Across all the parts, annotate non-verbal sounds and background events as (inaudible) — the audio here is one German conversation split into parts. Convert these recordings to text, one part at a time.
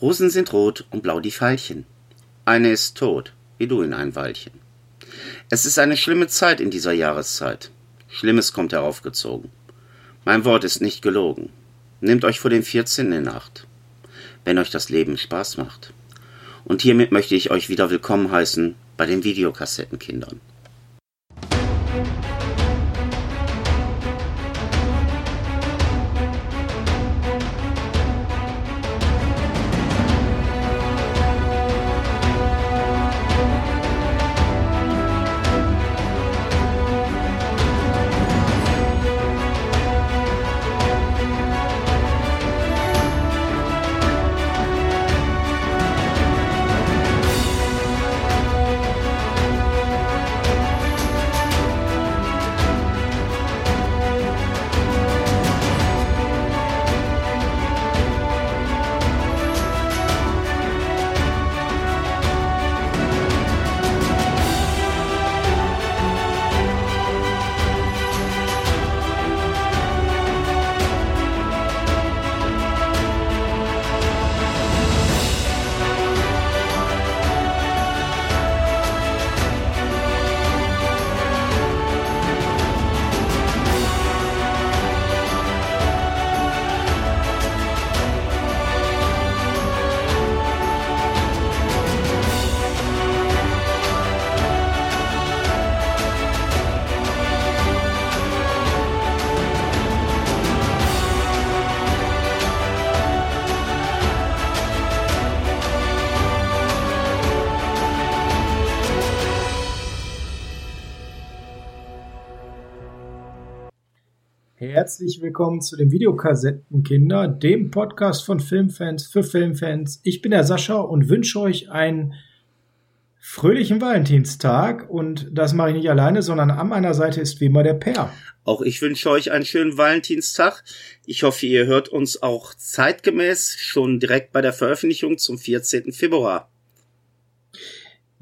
Rosen sind rot und blau die Veilchen. Eine ist tot, wie du in ein Weilchen. Es ist eine schlimme Zeit in dieser Jahreszeit. Schlimmes kommt heraufgezogen. Mein Wort ist nicht gelogen. Nehmt euch vor dem 14. in Acht, wenn euch das Leben Spaß macht. Und hiermit möchte ich euch wieder willkommen heißen bei den Videokassettenkindern. Willkommen zu dem Videokassettenkinder, dem Podcast von Filmfans für Filmfans. Ich bin der Sascha und wünsche euch einen fröhlichen Valentinstag. Und das mache ich nicht alleine, sondern an meiner Seite ist wie immer der Per. Auch ich wünsche euch einen schönen Valentinstag. Ich hoffe, ihr hört uns auch zeitgemäß schon direkt bei der Veröffentlichung zum 14. Februar.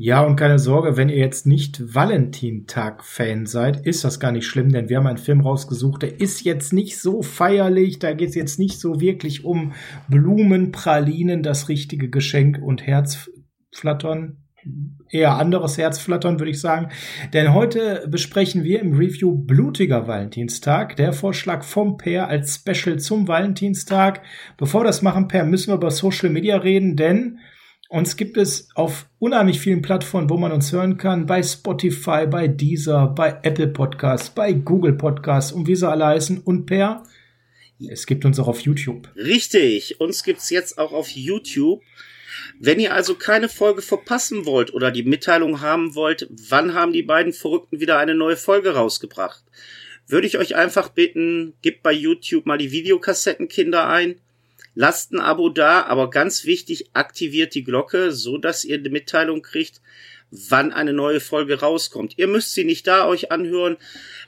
Ja, und keine Sorge, wenn ihr jetzt nicht Valentintag-Fan seid, ist das gar nicht schlimm, denn wir haben einen Film rausgesucht, der ist jetzt nicht so feierlich, da geht es jetzt nicht so wirklich um Blumen, Pralinen, das richtige Geschenk und Herzflattern. Eher anderes Herzflattern, würde ich sagen. Denn heute besprechen wir im Review Blutiger Valentinstag, der Vorschlag vom Per als Special zum Valentinstag. Bevor wir das machen, Per, müssen wir über Social Media reden, denn uns gibt es auf unheimlich vielen Plattformen, wo man uns hören kann. Bei Spotify, bei Deezer, bei Apple Podcasts, bei Google Podcasts und wie sie alle heißen. Und per, es gibt uns auch auf YouTube. Richtig, uns gibt's jetzt auch auf YouTube. Wenn ihr also keine Folge verpassen wollt oder die Mitteilung haben wollt, wann haben die beiden Verrückten wieder eine neue Folge rausgebracht, würde ich euch einfach bitten, gebt bei YouTube mal die Videokassettenkinder ein Lasst ein Abo da, aber ganz wichtig, aktiviert die Glocke, so dass ihr die Mitteilung kriegt, wann eine neue Folge rauskommt. Ihr müsst sie nicht da euch anhören.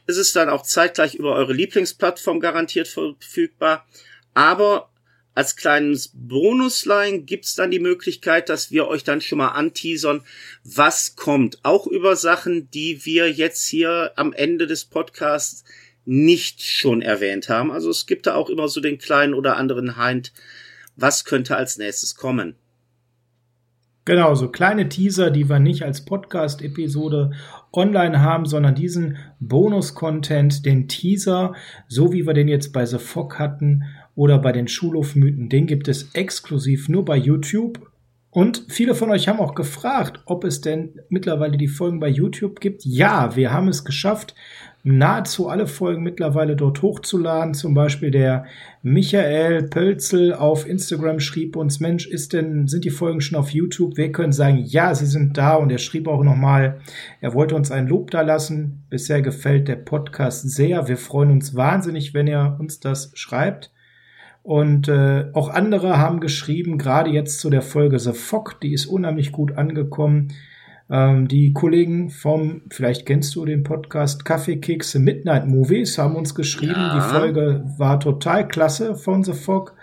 Es ist dann auch zeitgleich über eure Lieblingsplattform garantiert verfügbar. Aber als kleines Bonusline gibt's dann die Möglichkeit, dass wir euch dann schon mal anteasern, was kommt. Auch über Sachen, die wir jetzt hier am Ende des Podcasts nicht schon erwähnt haben. Also es gibt da auch immer so den kleinen oder anderen Hint, was könnte als nächstes kommen. Genau, so kleine Teaser, die wir nicht als Podcast-Episode online haben, sondern diesen Bonus-Content, den Teaser, so wie wir den jetzt bei The Fog hatten oder bei den Schulhofmythen, den gibt es exklusiv nur bei YouTube. Und viele von euch haben auch gefragt, ob es denn mittlerweile die Folgen bei YouTube gibt. Ja, wir haben es geschafft nahezu alle Folgen mittlerweile dort hochzuladen. Zum Beispiel der Michael Pölzel auf Instagram schrieb uns, Mensch, ist denn, sind die Folgen schon auf YouTube? Wir können sagen, ja, sie sind da. Und er schrieb auch nochmal, er wollte uns ein Lob da lassen. Bisher gefällt der Podcast sehr. Wir freuen uns wahnsinnig, wenn er uns das schreibt. Und äh, auch andere haben geschrieben, gerade jetzt zu der Folge The Fog, die ist unheimlich gut angekommen. Ähm, die Kollegen vom, vielleicht kennst du den Podcast Kaffeekekse Midnight Movies, haben uns geschrieben, ja. die Folge war total klasse von The Fog.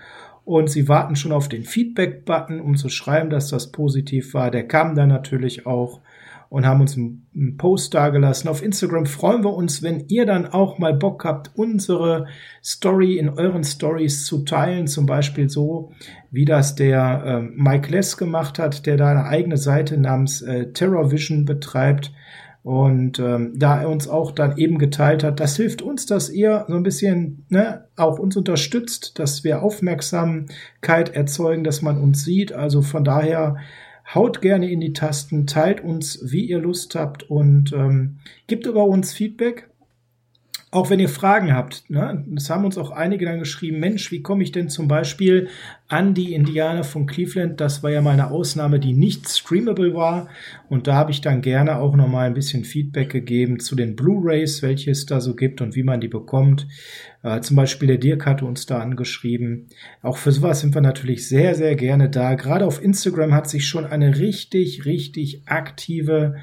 Und sie warten schon auf den Feedback-Button, um zu schreiben, dass das positiv war. Der kam dann natürlich auch. Und haben uns einen Post dagelassen. Auf Instagram freuen wir uns, wenn ihr dann auch mal Bock habt, unsere Story in euren Stories zu teilen. Zum Beispiel so, wie das der äh, Mike Less gemacht hat, der da eine eigene Seite namens äh, Terror Vision betreibt. Und ähm, da er uns auch dann eben geteilt hat, das hilft uns, dass ihr so ein bisschen ne, auch uns unterstützt, dass wir Aufmerksamkeit erzeugen, dass man uns sieht. Also von daher haut gerne in die Tasten, teilt uns, wie ihr Lust habt und ähm, gebt über uns Feedback. Auch wenn ihr Fragen habt, ne? das haben uns auch einige dann geschrieben, Mensch, wie komme ich denn zum Beispiel an die Indianer von Cleveland? Das war ja mal eine Ausnahme, die nicht streamable war. Und da habe ich dann gerne auch noch mal ein bisschen Feedback gegeben zu den Blu-rays, welche es da so gibt und wie man die bekommt. Äh, zum Beispiel der Dirk hatte uns da angeschrieben. Auch für sowas sind wir natürlich sehr, sehr gerne da. Gerade auf Instagram hat sich schon eine richtig, richtig aktive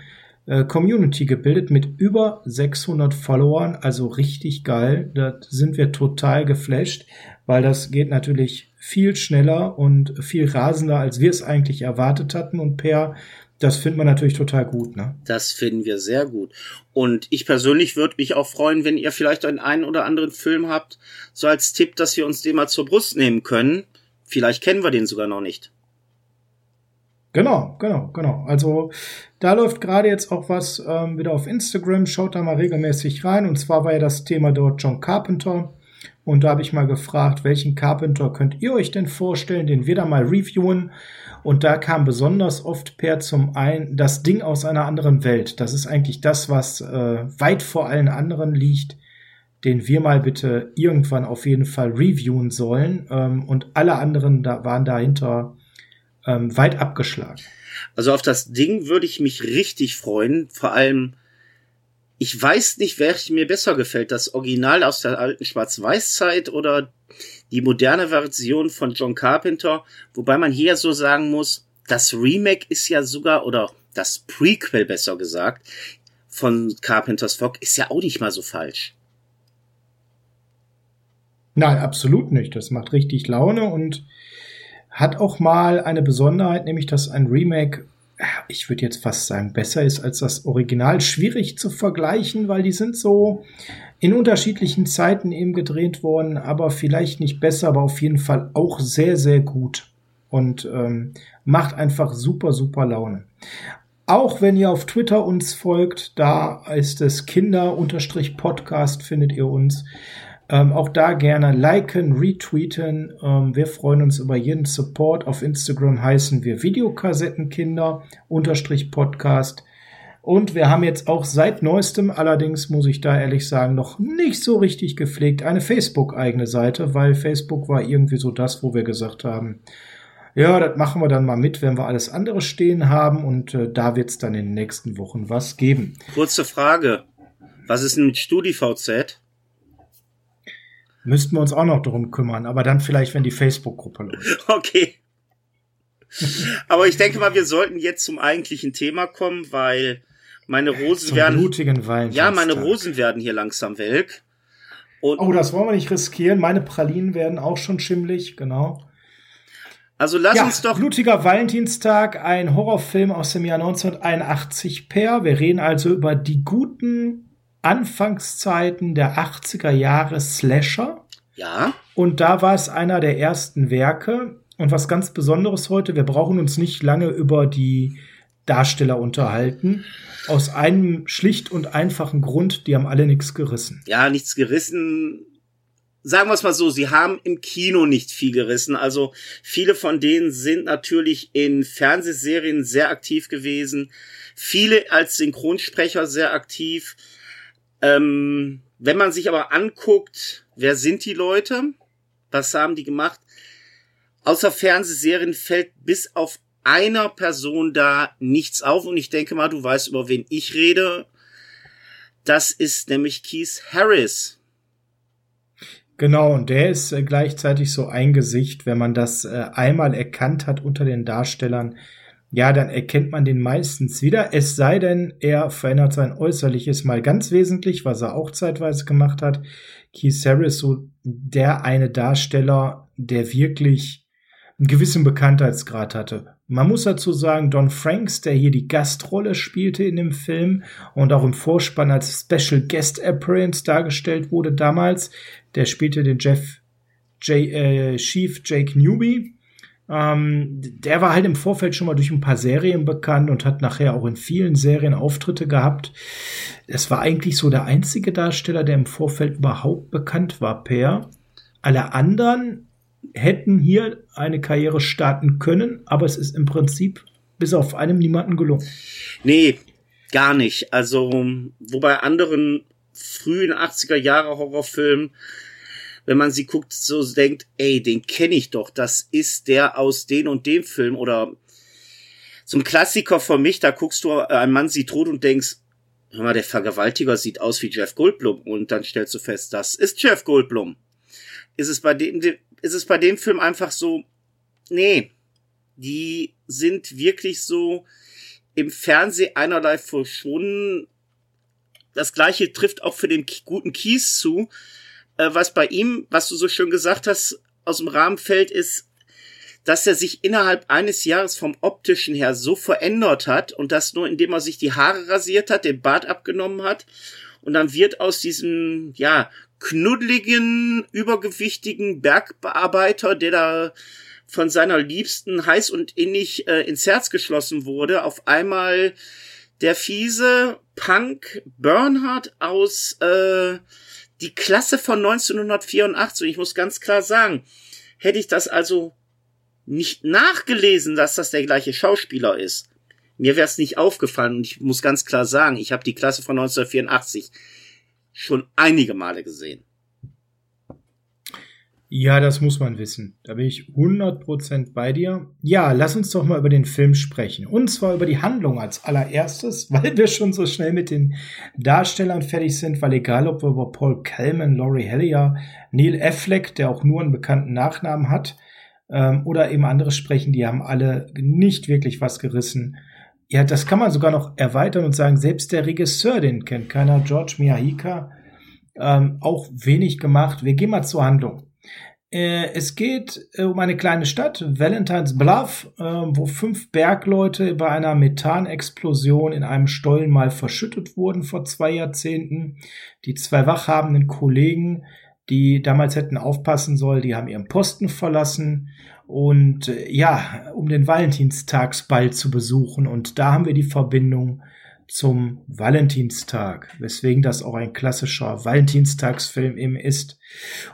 äh, Community gebildet mit über 600 Followern, also richtig geil. Da sind wir total geflasht, weil das geht natürlich viel schneller und viel rasender, als wir es eigentlich erwartet hatten. Und per, das finden wir natürlich total gut. Ne? Das finden wir sehr gut. Und ich persönlich würde mich auch freuen, wenn ihr vielleicht einen, einen oder anderen Film habt, so als Tipp, dass wir uns den mal zur Brust nehmen können. Vielleicht kennen wir den sogar noch nicht. Genau, genau, genau. Also da läuft gerade jetzt auch was ähm, wieder auf Instagram. Schaut da mal regelmäßig rein. Und zwar war ja das Thema dort John Carpenter. Und da habe ich mal gefragt, welchen Carpenter könnt ihr euch denn vorstellen, den wir da mal reviewen? Und da kam besonders oft per zum einen das Ding aus einer anderen Welt. Das ist eigentlich das, was äh, weit vor allen anderen liegt, den wir mal bitte irgendwann auf jeden Fall reviewen sollen. Ähm, und alle anderen da waren dahinter ähm, weit abgeschlagen. Also auf das Ding würde ich mich richtig freuen. Vor allem, ich weiß nicht, welches mir besser gefällt. Das Original aus der alten Schwarz-Weiß-Zeit oder die moderne Version von John Carpenter. Wobei man hier so sagen muss, das Remake ist ja sogar, oder das Prequel besser gesagt, von Carpenters Fog ist ja auch nicht mal so falsch. Nein, absolut nicht. Das macht richtig Laune und hat auch mal eine Besonderheit, nämlich dass ein Remake, ich würde jetzt fast sagen, besser ist als das Original. Schwierig zu vergleichen, weil die sind so in unterschiedlichen Zeiten eben gedreht worden, aber vielleicht nicht besser, aber auf jeden Fall auch sehr, sehr gut. Und ähm, macht einfach super, super Laune. Auch wenn ihr auf Twitter uns folgt, da ist es Kinder-Podcast, findet ihr uns. Ähm, auch da gerne liken, retweeten. Ähm, wir freuen uns über jeden Support. Auf Instagram heißen wir Videokassettenkinder unterstrich Podcast. Und wir haben jetzt auch seit neuestem, allerdings muss ich da ehrlich sagen, noch nicht so richtig gepflegt, eine Facebook-eigene Seite, weil Facebook war irgendwie so das, wo wir gesagt haben, ja, das machen wir dann mal mit, wenn wir alles andere stehen haben und äh, da wird es dann in den nächsten Wochen was geben. Kurze Frage. Was ist denn mit StudiVZ? Müssten wir uns auch noch darum kümmern, aber dann vielleicht, wenn die Facebook-Gruppe läuft. (laughs) Okay. aber ich denke mal, wir sollten jetzt zum eigentlichen Thema kommen, weil meine Rosen zum werden. Blutigen ja, meine Rosen werden hier langsam welk. Und oh, das wollen wir nicht riskieren. Meine Pralinen werden auch schon schimmlig, genau. Also lass ja, uns doch. Blutiger Valentinstag, ein Horrorfilm aus dem Jahr 1981 per. Wir reden also über die guten Anfangszeiten der 80er Jahre Slasher. Ja. Und da war es einer der ersten Werke. Und was ganz Besonderes heute, wir brauchen uns nicht lange über die Darsteller unterhalten. Aus einem schlicht und einfachen Grund, die haben alle nichts gerissen. Ja, nichts gerissen. Sagen wir es mal so, sie haben im Kino nicht viel gerissen. Also viele von denen sind natürlich in Fernsehserien sehr aktiv gewesen. Viele als Synchronsprecher sehr aktiv. Ähm, wenn man sich aber anguckt, wer sind die Leute? Was haben die gemacht? Außer Fernsehserien fällt bis auf einer Person da nichts auf und ich denke mal, du weißt, über wen ich rede. Das ist nämlich Keith Harris. Genau, und der ist äh, gleichzeitig so ein Gesicht, wenn man das äh, einmal erkannt hat unter den Darstellern, ja, dann erkennt man den meistens wieder. Es sei denn, er verändert sein Äußerliches mal ganz wesentlich, was er auch zeitweise gemacht hat. Keith Harris, so der eine Darsteller, der wirklich einen gewissen Bekanntheitsgrad hatte. Man muss dazu sagen, Don Franks, der hier die Gastrolle spielte in dem Film und auch im Vorspann als Special Guest Appearance dargestellt wurde damals, der spielte den Jeff J, äh, Chief Jake Newby. Ähm, der war halt im Vorfeld schon mal durch ein paar Serien bekannt und hat nachher auch in vielen Serien Auftritte gehabt. Es war eigentlich so der einzige Darsteller, der im Vorfeld überhaupt bekannt war, Per. Alle anderen hätten hier eine Karriere starten können, aber es ist im Prinzip bis auf einem niemanden gelungen. Nee, gar nicht. Also, wo bei anderen frühen 80er Jahre Horrorfilmen wenn man sie guckt, so denkt, ey, den kenne ich doch, das ist der aus den und dem Film. Oder ein Klassiker für mich, da guckst du, äh, ein Mann sieht tot und denkst, hör mal, der Vergewaltiger sieht aus wie Jeff Goldblum. Und dann stellst du fest, das ist Jeff Goldblum. Ist es bei dem, ist es bei dem Film einfach so, nee, die sind wirklich so im Fernsehen einerlei verschwunden. Das gleiche trifft auch für den guten Kies zu äh, was bei ihm, was du so schön gesagt hast, aus dem Rahmen fällt, ist, dass er sich innerhalb eines Jahres vom optischen her so verändert hat und das nur indem er sich die Haare rasiert hat, den Bart abgenommen hat und dann wird aus diesem, ja, knuddeligen, übergewichtigen Bergbearbeiter, der da von seiner Liebsten heiß und innig äh, ins Herz geschlossen wurde, auf einmal der fiese Punk Bernhard aus äh, die Klasse von 1984. Ich muss ganz klar sagen, hätte ich das also nicht nachgelesen, dass das der gleiche Schauspieler ist, mir wäre es nicht aufgefallen. Und ich muss ganz klar sagen, ich habe die Klasse von 1984 schon einige Male gesehen. Ja, das muss man wissen. Da bin ich 100% bei dir. Ja, lass uns doch mal über den Film sprechen. Und zwar über die Handlung als allererstes, (laughs) weil wir schon so schnell mit den Darstellern fertig sind, weil egal ob wir über Paul Kellman, Laurie Hellier, Neil Affleck, der auch nur einen bekannten Nachnamen hat, ähm, oder eben andere sprechen, die haben alle nicht wirklich was gerissen. Ja, das kann man sogar noch erweitern und sagen, selbst der Regisseur, den kennt keiner, George Miyahika, ähm, auch wenig gemacht. Wir gehen mal zur Handlung. Äh, es geht äh, um eine kleine Stadt, Valentine's Bluff, äh, wo fünf Bergleute bei einer Methanexplosion in einem Stollen mal verschüttet wurden vor zwei Jahrzehnten. Die zwei wachhabenden Kollegen, die damals hätten aufpassen sollen, die haben ihren Posten verlassen und ja, um den Valentinstagsball zu besuchen. Und da haben wir die Verbindung zum Valentinstag, weswegen das auch ein klassischer Valentinstagsfilm eben ist.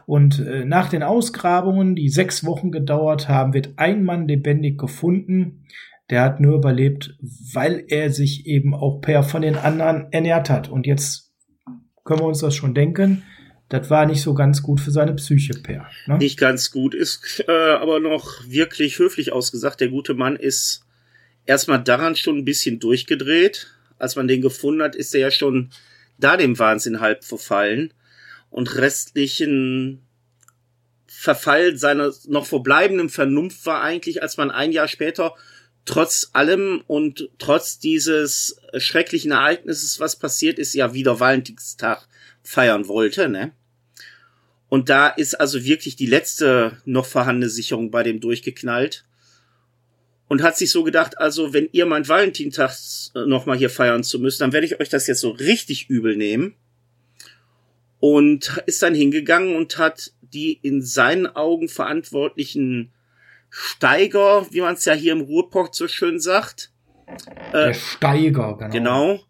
Und äh, nach den Ausgrabungen, die sechs Wochen gedauert haben, wird ein Mann lebendig gefunden. Der hat nur überlebt, weil er sich eben auch per von den anderen ernährt hat. Und jetzt können wir uns das schon denken. Das war nicht so ganz gut für seine Psyche, Per. Ne? Nicht ganz gut, ist äh, aber noch wirklich höflich ausgesagt. Der gute Mann ist erstmal daran schon ein bisschen durchgedreht als man den gefunden hat, ist er ja schon da dem Wahnsinn halb verfallen und restlichen Verfall seiner noch verbleibenden Vernunft war eigentlich, als man ein Jahr später trotz allem und trotz dieses schrecklichen Ereignisses, was passiert ist, ja wieder Valentinstag feiern wollte, ne? Und da ist also wirklich die letzte noch vorhandene Sicherung bei dem durchgeknallt und hat sich so gedacht, also wenn ihr meint Valentintag äh, noch mal hier feiern zu müssen, dann werde ich euch das jetzt so richtig übel nehmen. Und ist dann hingegangen und hat die in seinen Augen verantwortlichen Steiger, wie man es ja hier im Ruhrport so schön sagt. Äh, Der Steiger, genau. Genau.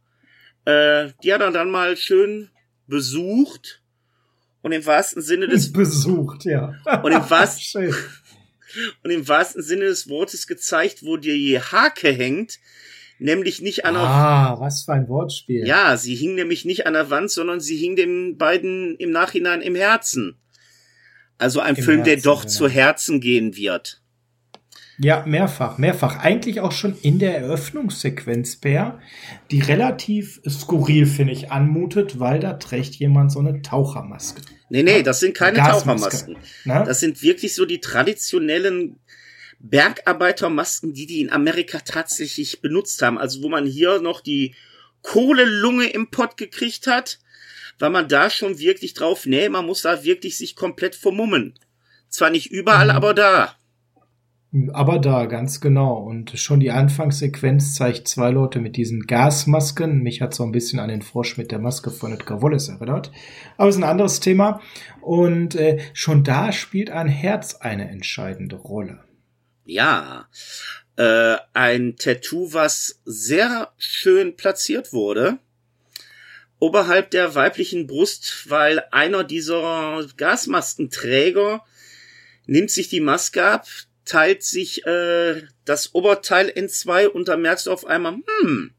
Äh, die hat er dann mal schön besucht und im wahrsten Sinne des besucht, ja. Und im (laughs) wahrsten und im wahrsten Sinne des Wortes gezeigt, wo die Hake hängt, nämlich nicht an der Ah, was für ein Wortspiel. Ja, sie hing nämlich nicht an der Wand, sondern sie hing den beiden im Nachhinein im Herzen. Also ein Im Film, Herzen, der doch genau. zu Herzen gehen wird. Ja, mehrfach, mehrfach. Eigentlich auch schon in der Eröffnungssequenz, Bär, die relativ skurril, finde ich, anmutet, weil da trägt jemand so eine Tauchermaske. Nee, nee, das sind keine Tauchermasken. Na? Das sind wirklich so die traditionellen Bergarbeitermasken, die die in Amerika tatsächlich benutzt haben. Also wo man hier noch die Kohlelunge im Pott gekriegt hat, war man da schon wirklich drauf, nee, man muss da wirklich sich komplett vermummen. Zwar nicht überall, mhm. aber da. Aber da, ganz genau. Und schon die Anfangssequenz zeigt zwei Leute mit diesen Gasmasken. Mich hat so ein bisschen an den Frosch mit der Maske von Edgar Wallace erinnert. Aber es ist ein anderes Thema. Und äh, schon da spielt ein Herz eine entscheidende Rolle. Ja, äh, ein Tattoo, was sehr schön platziert wurde. Oberhalb der weiblichen Brust, weil einer dieser Gasmaskenträger nimmt sich die Maske ab, teilt sich äh, das Oberteil in zwei und da merkst du auf einmal, hm,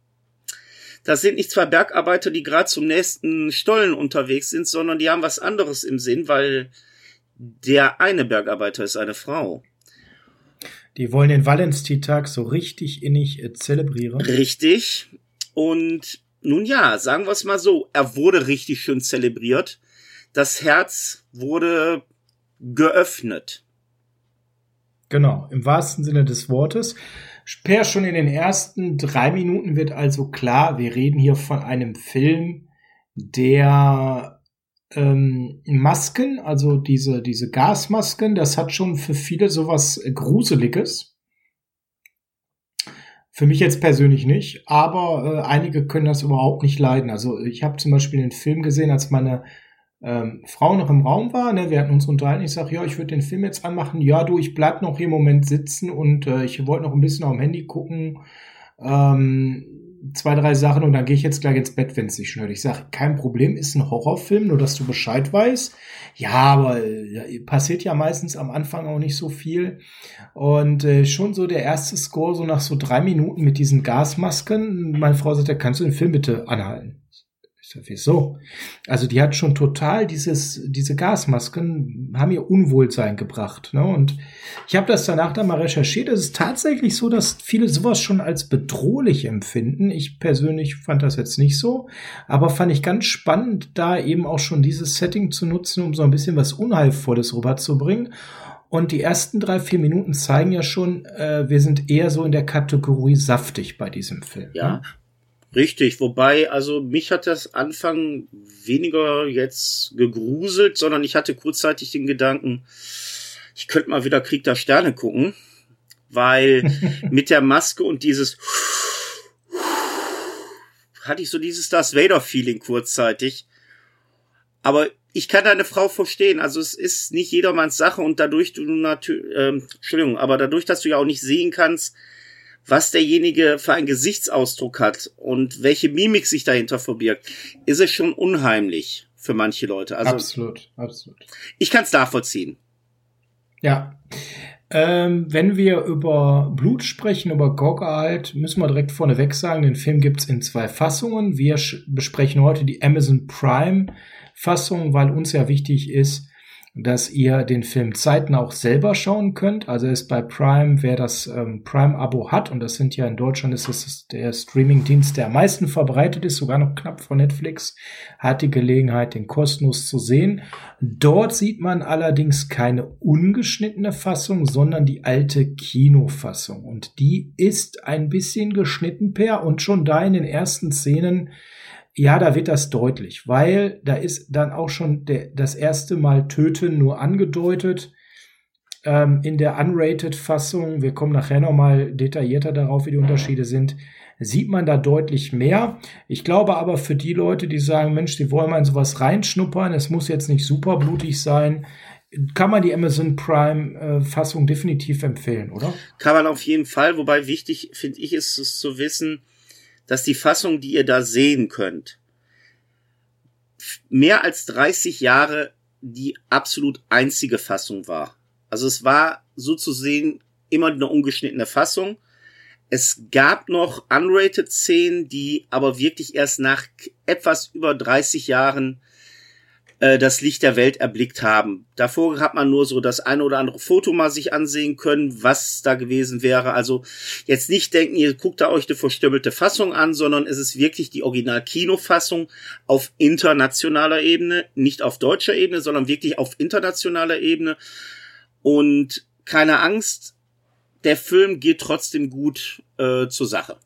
das sind nicht zwei Bergarbeiter, die gerade zum nächsten Stollen unterwegs sind, sondern die haben was anderes im Sinn, weil der eine Bergarbeiter ist eine Frau. Die wollen den Valentinstag so richtig innig äh, zelebrieren. Richtig. Und nun ja, sagen wir es mal so, er wurde richtig schön zelebriert. Das Herz wurde geöffnet. Genau, im wahrsten Sinne des Wortes. Per schon in den ersten drei Minuten wird also klar, wir reden hier von einem Film, der ähm, Masken, also diese, diese Gasmasken, das hat schon für viele sowas Gruseliges. Für mich jetzt persönlich nicht, aber äh, einige können das überhaupt nicht leiden. Also ich habe zum Beispiel den Film gesehen, als meine ähm, Frau noch im Raum war. Ne? Wir hatten uns unterhalten. Ich sage, ja, ich würde den Film jetzt anmachen. Ja, du, ich bleib noch hier im Moment sitzen und äh, ich wollte noch ein bisschen auf dem Handy gucken. Ähm, zwei, drei Sachen und dann gehe ich jetzt gleich ins Bett, wenn es nicht schnell. Ich sage, kein Problem, ist ein Horrorfilm, nur dass du Bescheid weißt. Ja, aber äh, passiert ja meistens am Anfang auch nicht so viel. Und äh, schon so der erste Score, so nach so drei Minuten mit diesen Gasmasken. Meine Frau sagt, ja, kannst du den Film bitte anhalten? Wieso? Also die hat schon total dieses, diese Gasmasken haben ihr Unwohlsein gebracht. Ne? Und ich habe das danach dann mal recherchiert. Es ist tatsächlich so, dass viele sowas schon als bedrohlich empfinden. Ich persönlich fand das jetzt nicht so, aber fand ich ganz spannend, da eben auch schon dieses Setting zu nutzen, um so ein bisschen was Unheilvolles rüberzubringen. Und die ersten drei, vier Minuten zeigen ja schon, äh, wir sind eher so in der Kategorie saftig bei diesem Film. Ja, ne? Richtig, wobei, also mich hat das Anfang weniger jetzt gegruselt, sondern ich hatte kurzzeitig den Gedanken, ich könnte mal wieder Krieg der Sterne gucken, weil (laughs) mit der Maske und dieses hatte ich so dieses Darth Vader Feeling kurzzeitig. Aber ich kann deine Frau verstehen. Also es ist nicht jedermanns Sache und dadurch du natürlich, äh, Entschuldigung, aber dadurch, dass du ja auch nicht sehen kannst, was derjenige für einen Gesichtsausdruck hat und welche Mimik sich dahinter verbirgt, ist es schon unheimlich für manche Leute. Also, absolut, absolut. Ich kann es nachvollziehen. Ja. Ähm, wenn wir über Blut sprechen, über Goggerhalt, müssen wir direkt vorneweg sagen, den Film gibt's in zwei Fassungen. Wir besprechen heute die Amazon Prime Fassung, weil uns ja wichtig ist, dass ihr den Film zeitnah auch selber schauen könnt. Also ist bei Prime, wer das ähm, Prime-Abo hat, und das sind ja in Deutschland ist es der Streaming-Dienst, der am meisten verbreitet ist, sogar noch knapp vor Netflix, hat die Gelegenheit, den kostenlos zu sehen. Dort sieht man allerdings keine ungeschnittene Fassung, sondern die alte Kinofassung. Und die ist ein bisschen geschnitten per und schon da in den ersten Szenen ja, da wird das deutlich, weil da ist dann auch schon der, das erste Mal Töten nur angedeutet. Ähm, in der Unrated-Fassung, wir kommen nachher nochmal detaillierter darauf, wie die Unterschiede sind, sieht man da deutlich mehr. Ich glaube aber für die Leute, die sagen, Mensch, die wollen mal in sowas reinschnuppern, es muss jetzt nicht super blutig sein, kann man die Amazon Prime äh, definitiv empfehlen, oder? Kann man auf jeden Fall, wobei wichtig finde ich ist es zu wissen, dass die Fassung, die ihr da sehen könnt, mehr als 30 Jahre die absolut einzige Fassung war. Also es war so zu sehen immer eine ungeschnittene Fassung. Es gab noch unrated Szenen, die aber wirklich erst nach etwas über 30 Jahren äh, das Licht der Welt erblickt haben. Davor hat man nur so das eine oder andere Foto mal sich ansehen können, was da gewesen wäre. Also jetzt nicht denken, ihr guckt da euch eine verstümmelte Fassung an, sondern es ist wirklich die Original-Kinofassung auf internationaler Ebene, nicht auf deutscher Ebene, sondern wirklich auf internationaler Ebene. Und keine Angst, der Film geht trotzdem gut äh, zur Sache.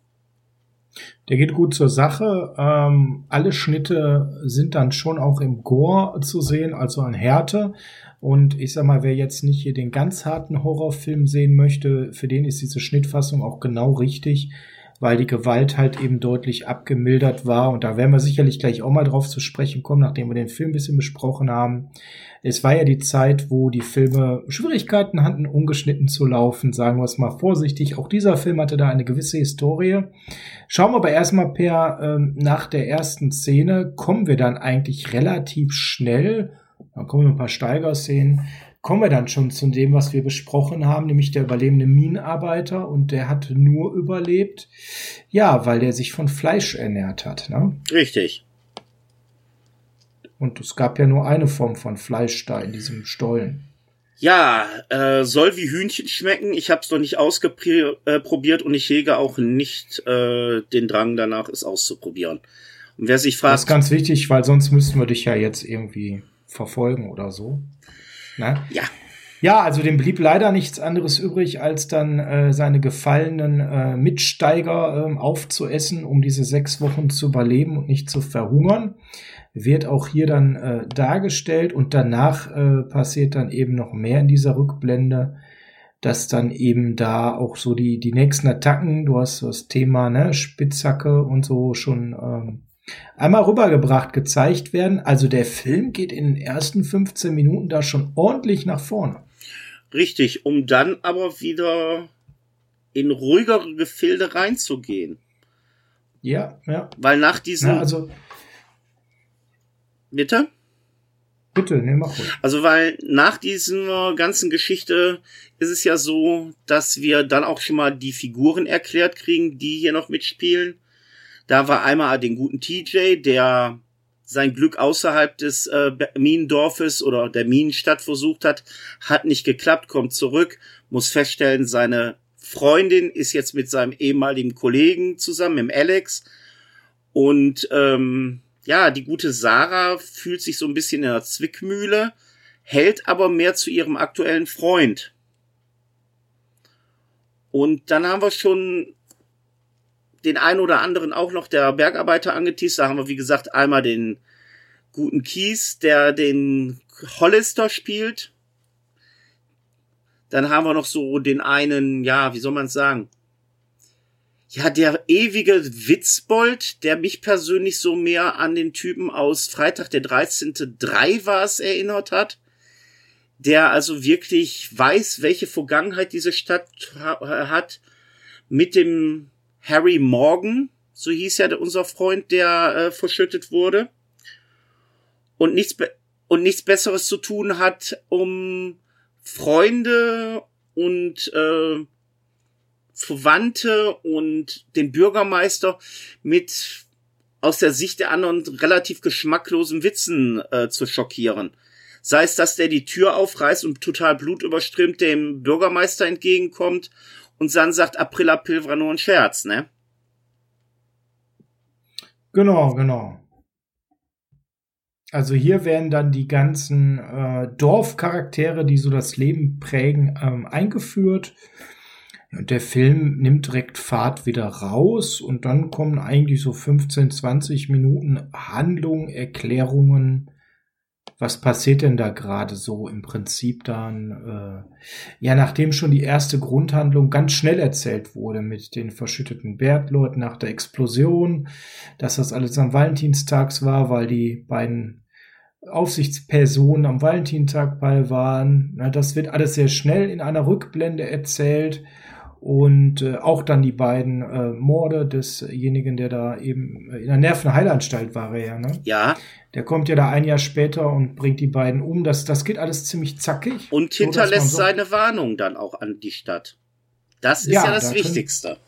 Der geht gut zur Sache. Ähm, alle Schnitte sind dann schon auch im Gore zu sehen, also an Härte. Und ich sag mal, wer jetzt nicht hier den ganz harten Horrorfilm sehen möchte, für den ist diese Schnittfassung auch genau richtig, weil die Gewalt halt eben deutlich abgemildert war. Und da werden wir sicherlich gleich auch mal drauf zu sprechen kommen, nachdem wir den Film ein bisschen besprochen haben. Es war ja die Zeit, wo die Filme Schwierigkeiten hatten, ungeschnitten zu laufen, sagen wir es mal vorsichtig. Auch dieser Film hatte da eine gewisse Historie. Schauen wir aber erstmal per, ähm, nach der ersten Szene, kommen wir dann eigentlich relativ schnell, dann kommen ein paar Steigerszenen, kommen wir dann schon zu dem, was wir besprochen haben, nämlich der überlebende Minenarbeiter und der hat nur überlebt, ja, weil der sich von Fleisch ernährt hat. Ne? Richtig. Und es gab ja nur eine Form von Fleisch da in diesem Stollen. Ja, äh, soll wie Hühnchen schmecken. Ich habe es noch nicht ausprobiert und ich hege auch nicht äh, den Drang danach, es auszuprobieren. Und wer sich fragt, das ist ganz wichtig, weil sonst müssten wir dich ja jetzt irgendwie verfolgen oder so. Ne? Ja. Ja, also dem blieb leider nichts anderes übrig, als dann äh, seine gefallenen äh, Mitsteiger äh, aufzuessen, um diese sechs Wochen zu überleben und nicht zu verhungern wird auch hier dann äh, dargestellt und danach äh, passiert dann eben noch mehr in dieser Rückblende, dass dann eben da auch so die, die nächsten Attacken, du hast das Thema ne, Spitzhacke und so schon ähm, einmal rübergebracht, gezeigt werden. Also der Film geht in den ersten 15 Minuten da schon ordentlich nach vorne. Richtig, um dann aber wieder in ruhigere Gefilde reinzugehen. Ja, ja. Weil nach diesem, ja, also Bitte? Bitte, ne, mach ruhig. Also, weil nach dieser ganzen Geschichte ist es ja so, dass wir dann auch schon mal die Figuren erklärt kriegen, die hier noch mitspielen. Da war einmal den guten TJ, der sein Glück außerhalb des äh, Minendorfes oder der Minenstadt versucht hat, hat nicht geklappt, kommt zurück, muss feststellen, seine Freundin ist jetzt mit seinem ehemaligen Kollegen zusammen, im Alex. Und ähm, ja, die gute Sarah fühlt sich so ein bisschen in der Zwickmühle, hält aber mehr zu ihrem aktuellen Freund. Und dann haben wir schon den einen oder anderen auch noch der Bergarbeiter angeteased. Da haben wir, wie gesagt, einmal den guten Kies, der den Hollister spielt. Dann haben wir noch so den einen, ja, wie soll man es sagen? ja, der ewige Witzbold, der mich persönlich so mehr an den Typen aus Freitag der 13. 3 war es erinnert hat. Der also wirklich weiß, welche Vergangenheit diese Stadt hat. Mit dem Harry Morgan, so hieß ja unser Freund, der äh, verschüttet wurde. Und nichts, und nichts Besseres zu tun hat, um Freunde und äh, Verwandte und den Bürgermeister mit aus der Sicht der anderen relativ geschmacklosen Witzen äh, zu schockieren. Sei es, dass der die Tür aufreißt und total blutüberströmt dem Bürgermeister entgegenkommt und dann sagt, April, April war nur ein Scherz, ne? Genau, genau. Also hier werden dann die ganzen äh, Dorfcharaktere, die so das Leben prägen, ähm, eingeführt. Und der Film nimmt direkt Fahrt wieder raus und dann kommen eigentlich so 15, 20 Minuten Handlung, Erklärungen. Was passiert denn da gerade so im Prinzip dann? Äh, ja, nachdem schon die erste Grundhandlung ganz schnell erzählt wurde mit den verschütteten Bertleuten nach der Explosion, dass das alles am Valentinstags war, weil die beiden Aufsichtspersonen am Valentinstag bei waren. Na, das wird alles sehr schnell in einer Rückblende erzählt und äh, auch dann die beiden äh, Morde desjenigen, der da eben in der Nervenheilanstalt war, er ja, ne? Ja. Der kommt ja da ein Jahr später und bringt die beiden um. Das, das geht alles ziemlich zackig. Und hinterlässt so, seine Warnung dann auch an die Stadt. Das ist ja, ja das da Wichtigste. Können,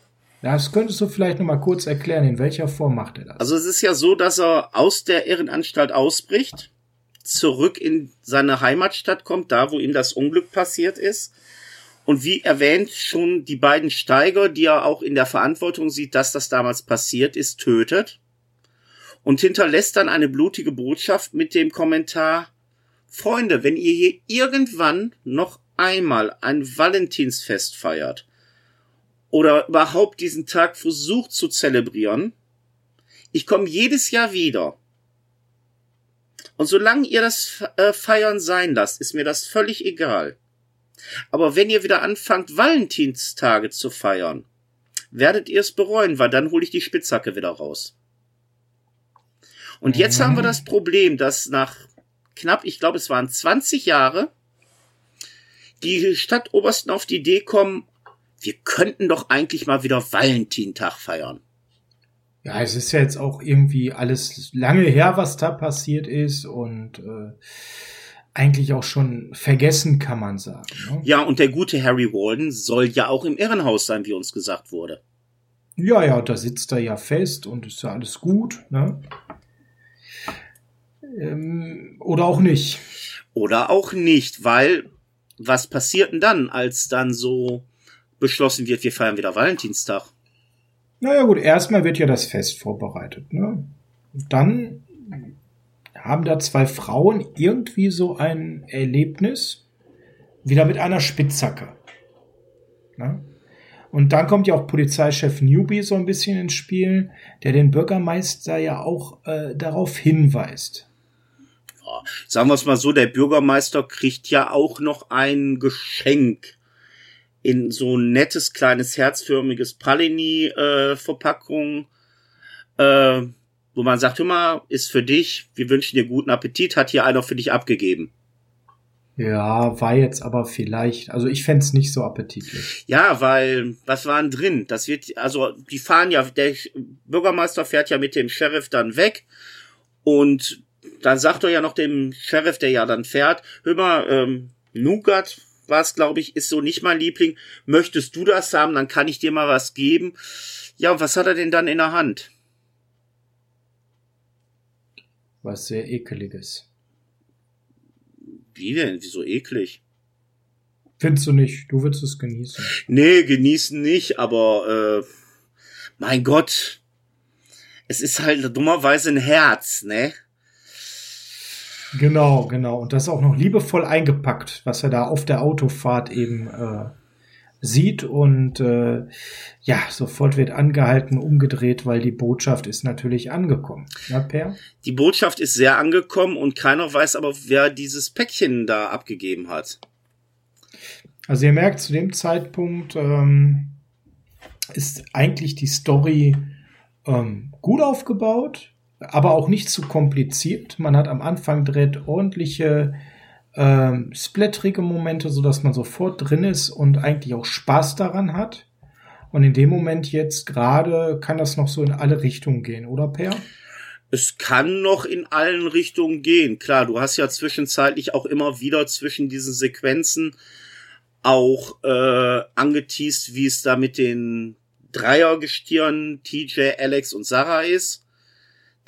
das könntest du vielleicht noch mal kurz erklären, in welcher Form macht er das? Also es ist ja so, dass er aus der Irrenanstalt ausbricht, zurück in seine Heimatstadt kommt, da wo ihm das Unglück passiert ist und wie erwähnt, schon die beiden Steiger, die er auch in der Verantwortung sieht, dass das damals passiert ist, tötet. Und hinterlässt dann eine blutige Botschaft mit dem Kommentar, Freunde, wenn ihr hier irgendwann noch einmal ein Valentinsfest feiert oder überhaupt diesen Tag versucht zu zelebrieren. Ich komme jedes Jahr wieder. Und solange ihr das äh, Feiern sein lasst, ist mir das völlig egal. Aber wenn ihr wieder anfangt, Valentinstage zu feiern, werdet ihr es bereuen, weil dann hole ich die Spitzhacke wieder raus. Und jetzt haben wir das Problem, dass nach knapp, ich glaube, es waren 20 Jahre, die Stadtobersten auf die Idee kommen, wir könnten doch eigentlich mal wieder Valentintag feiern. Ja, es ist ja jetzt auch irgendwie alles lange her, was da passiert ist und äh, eigentlich auch schon vergessen, kann man sagen. Ne? Ja, und der gute Harry Walden soll ja auch im Irrenhaus sein, wie uns gesagt wurde. Ja, ja, da sitzt er ja fest und ist ja alles gut, ne? Ähm, oder auch nicht. Oder auch nicht, weil was passiert denn dann, als dann so beschlossen wird, wir feiern wieder Valentinstag? Naja gut, erstmal wird ja das Fest vorbereitet. Ne? Und dann haben da zwei Frauen irgendwie so ein Erlebnis, wieder mit einer Spitzhacke. Ne? Und dann kommt ja auch Polizeichef Newby so ein bisschen ins Spiel, der den Bürgermeister ja auch äh, darauf hinweist. Ja, sagen wir es mal so, der Bürgermeister kriegt ja auch noch ein Geschenk in so ein nettes kleines herzförmiges Pralini-Verpackung, äh, äh, wo man sagt, hör mal, ist für dich, wir wünschen dir guten Appetit, hat hier einer für dich abgegeben. Ja, war jetzt aber vielleicht, also ich fände nicht so appetitlich. Ja, weil, was waren drin? Das wird, also die fahren ja, der Bürgermeister fährt ja mit dem Sheriff dann weg und dann sagt er ja noch dem Sheriff, der ja dann fährt, hör mal, ähm, Nougat war es, glaube ich, ist so nicht mein Liebling. Möchtest du das haben, dann kann ich dir mal was geben. Ja, und was hat er denn dann in der Hand? Was sehr ekeliges. Wie denn? Wieso eklig? Findest du nicht? Du würdest es genießen. Nee, genießen nicht, aber äh, mein Gott. Es ist halt dummerweise ein Herz, ne? Genau, genau. Und das auch noch liebevoll eingepackt, was er da auf der Autofahrt eben äh, sieht. Und äh, ja, sofort wird angehalten, umgedreht, weil die Botschaft ist natürlich angekommen. Ja, Per? Die Botschaft ist sehr angekommen und keiner weiß aber, wer dieses Päckchen da abgegeben hat. Also ihr merkt, zu dem Zeitpunkt ähm, ist eigentlich die Story ähm, gut aufgebaut aber auch nicht zu kompliziert. Man hat am Anfang direkt ordentliche ähm, splatterige Momente, so dass man sofort drin ist und eigentlich auch Spaß daran hat. Und in dem Moment jetzt gerade kann das noch so in alle Richtungen gehen, oder Per? Es kann noch in allen Richtungen gehen. Klar, du hast ja zwischenzeitlich auch immer wieder zwischen diesen Sequenzen auch äh, angeteased, wie es da mit den Dreiergestirnen TJ, Alex und Sarah ist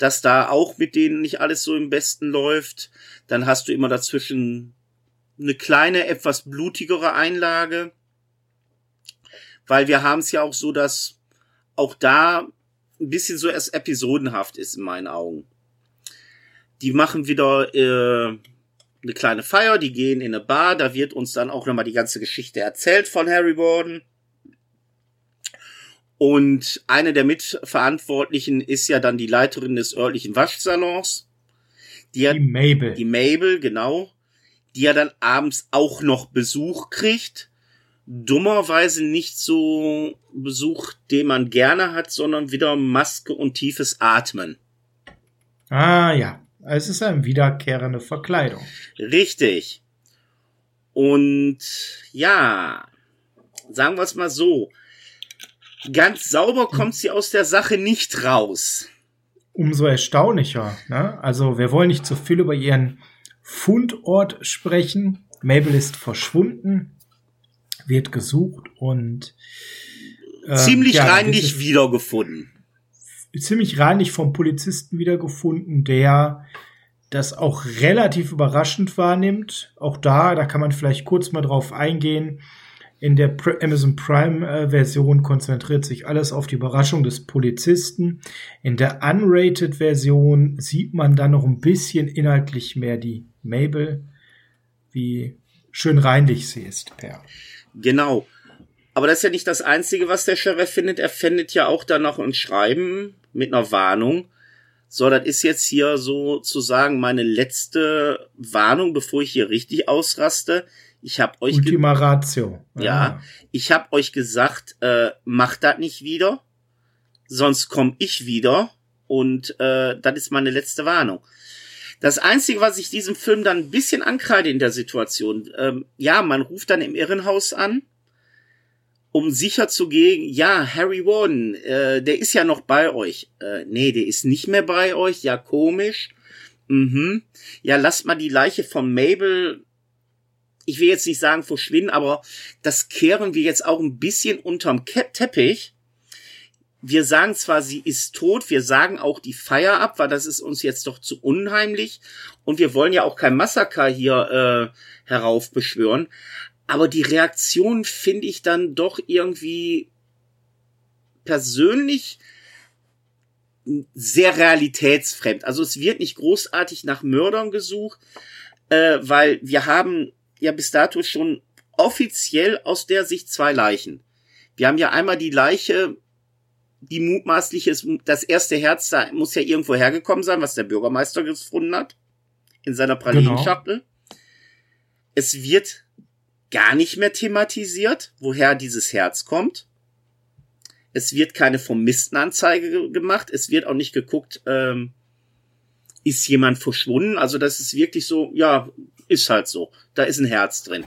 dass da auch mit denen nicht alles so im Besten läuft. Dann hast du immer dazwischen eine kleine, etwas blutigere Einlage. Weil wir haben es ja auch so, dass auch da ein bisschen so erst episodenhaft ist in meinen Augen. Die machen wieder äh, eine kleine Feier, die gehen in eine Bar, da wird uns dann auch nochmal die ganze Geschichte erzählt von Harry Borden. Und eine der Mitverantwortlichen ist ja dann die Leiterin des örtlichen Waschsalons. Die, hat, die Mabel. Die Mabel, genau. Die ja dann abends auch noch Besuch kriegt. Dummerweise nicht so Besuch, den man gerne hat, sondern wieder Maske und tiefes Atmen. Ah ja, es ist eine wiederkehrende Verkleidung. Richtig. Und ja, sagen wir es mal so, Ganz sauber kommt sie aus der Sache nicht raus. Umso erstaunlicher. Ne? Also wir wollen nicht zu viel über ihren Fundort sprechen. Mabel ist verschwunden, wird gesucht und äh, ziemlich ja, reinlich wiedergefunden. Ziemlich reinlich vom Polizisten wiedergefunden, der das auch relativ überraschend wahrnimmt. Auch da, da kann man vielleicht kurz mal drauf eingehen. In der Amazon Prime-Version äh, konzentriert sich alles auf die Überraschung des Polizisten. In der Unrated-Version sieht man dann noch ein bisschen inhaltlich mehr die Mabel, wie schön reinlich sie ist, Per. Genau. Aber das ist ja nicht das Einzige, was der Sheriff findet. Er findet ja auch dann noch ein Schreiben mit einer Warnung. So, das ist jetzt hier sozusagen meine letzte Warnung, bevor ich hier richtig ausraste. Ich habe euch Ultima Ratio. Ja, ah. ich habe euch gesagt, äh, macht das nicht wieder, sonst komme ich wieder und äh, das ist meine letzte Warnung. Das Einzige, was ich diesem Film dann ein bisschen ankreide in der Situation, ähm, ja, man ruft dann im Irrenhaus an um sicher zu gehen, ja, Harry Warden, äh, der ist ja noch bei euch. Äh, nee, der ist nicht mehr bei euch. Ja, komisch. Mhm. Ja, lasst mal die Leiche von Mabel, ich will jetzt nicht sagen verschwinden, aber das kehren wir jetzt auch ein bisschen unterm Teppich. Wir sagen zwar, sie ist tot, wir sagen auch die Feier ab, weil das ist uns jetzt doch zu unheimlich. Und wir wollen ja auch kein Massaker hier äh, heraufbeschwören. Aber die Reaktion finde ich dann doch irgendwie persönlich sehr realitätsfremd. Also es wird nicht großartig nach Mördern gesucht, äh, weil wir haben ja bis dato schon offiziell aus der Sicht zwei Leichen. Wir haben ja einmal die Leiche, die mutmaßlich ist, das erste Herz da muss ja irgendwo hergekommen sein, was der Bürgermeister gefunden hat. In seiner Pralinenschachtel. Genau. Es wird gar nicht mehr thematisiert, woher dieses Herz kommt. Es wird keine Vermisstenanzeige gemacht. Es wird auch nicht geguckt, ähm, ist jemand verschwunden. Also das ist wirklich so, ja, ist halt so. Da ist ein Herz drin.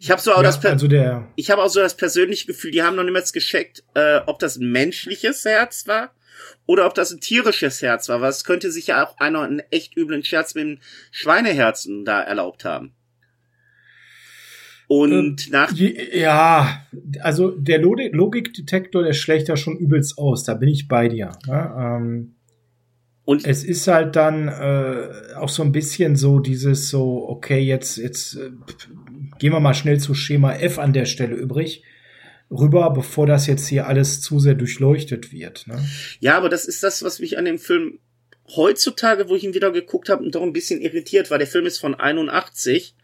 Ich habe so auch ja, das, also der ich habe auch so das persönliche Gefühl, die haben noch niemals gescheckt, äh, ob das ein menschliches Herz war oder ob das ein tierisches Herz war. Was könnte sich ja auch einer einen echt üblen Scherz mit dem Schweineherzen da erlaubt haben. Und äh, nach. Ja, also der Logikdetektor, der schlägt ja schon übelst aus, da bin ich bei dir. Ne? Ähm, und es ist halt dann äh, auch so ein bisschen so dieses so, okay, jetzt, jetzt äh, gehen wir mal schnell zu Schema F an der Stelle übrig rüber, bevor das jetzt hier alles zu sehr durchleuchtet wird. Ne? Ja, aber das ist das, was mich an dem Film heutzutage, wo ich ihn wieder geguckt habe, doch ein bisschen irritiert war. Der Film ist von 81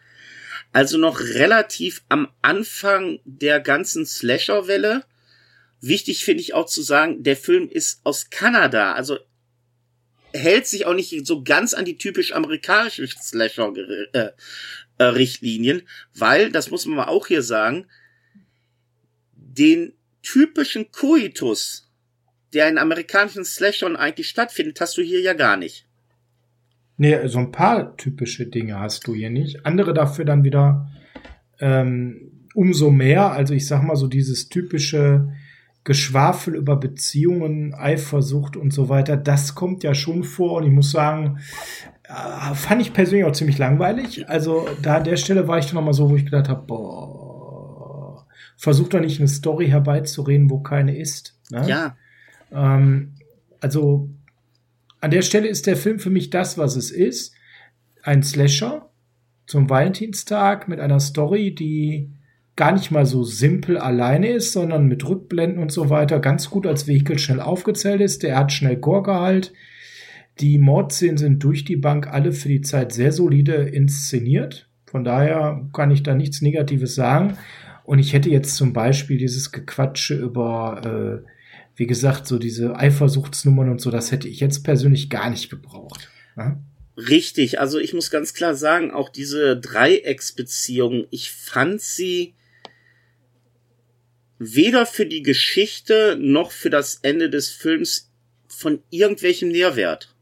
also noch relativ am Anfang der ganzen Slasher-Welle. Wichtig finde ich auch zu sagen, der Film ist aus Kanada, also hält sich auch nicht so ganz an die typisch amerikanischen Slasher-Richtlinien, weil, das muss man auch hier sagen, den typischen Coitus, der in amerikanischen Slashern eigentlich stattfindet, hast du hier ja gar nicht. Nee, so ein paar typische Dinge hast du hier nicht. Andere dafür dann wieder ähm, umso mehr. Also ich sag mal so dieses typische Geschwafel über Beziehungen, Eifersucht und so weiter, das kommt ja schon vor. Und ich muss sagen, äh, fand ich persönlich auch ziemlich langweilig. Also da an der Stelle war ich dann nochmal so, wo ich gedacht habe, boah, versuch doch nicht eine Story herbeizureden, wo keine ist. Ne? Ja. Ähm, also an der Stelle ist der Film für mich das, was es ist. Ein Slasher zum Valentinstag mit einer Story, die gar nicht mal so simpel alleine ist, sondern mit Rückblenden und so weiter ganz gut als Vehikel schnell aufgezählt ist. Der hat schnell Gorgehalt. Die Mordszenen sind durch die Bank alle für die Zeit sehr solide inszeniert. Von daher kann ich da nichts Negatives sagen. Und ich hätte jetzt zum Beispiel dieses Gequatsche über äh, wie gesagt, so diese Eifersuchtsnummern und so, das hätte ich jetzt persönlich gar nicht gebraucht. Ja? Richtig, also ich muss ganz klar sagen, auch diese Dreiecksbeziehung, ich fand sie weder für die Geschichte noch für das Ende des Films von irgendwelchem Nährwert.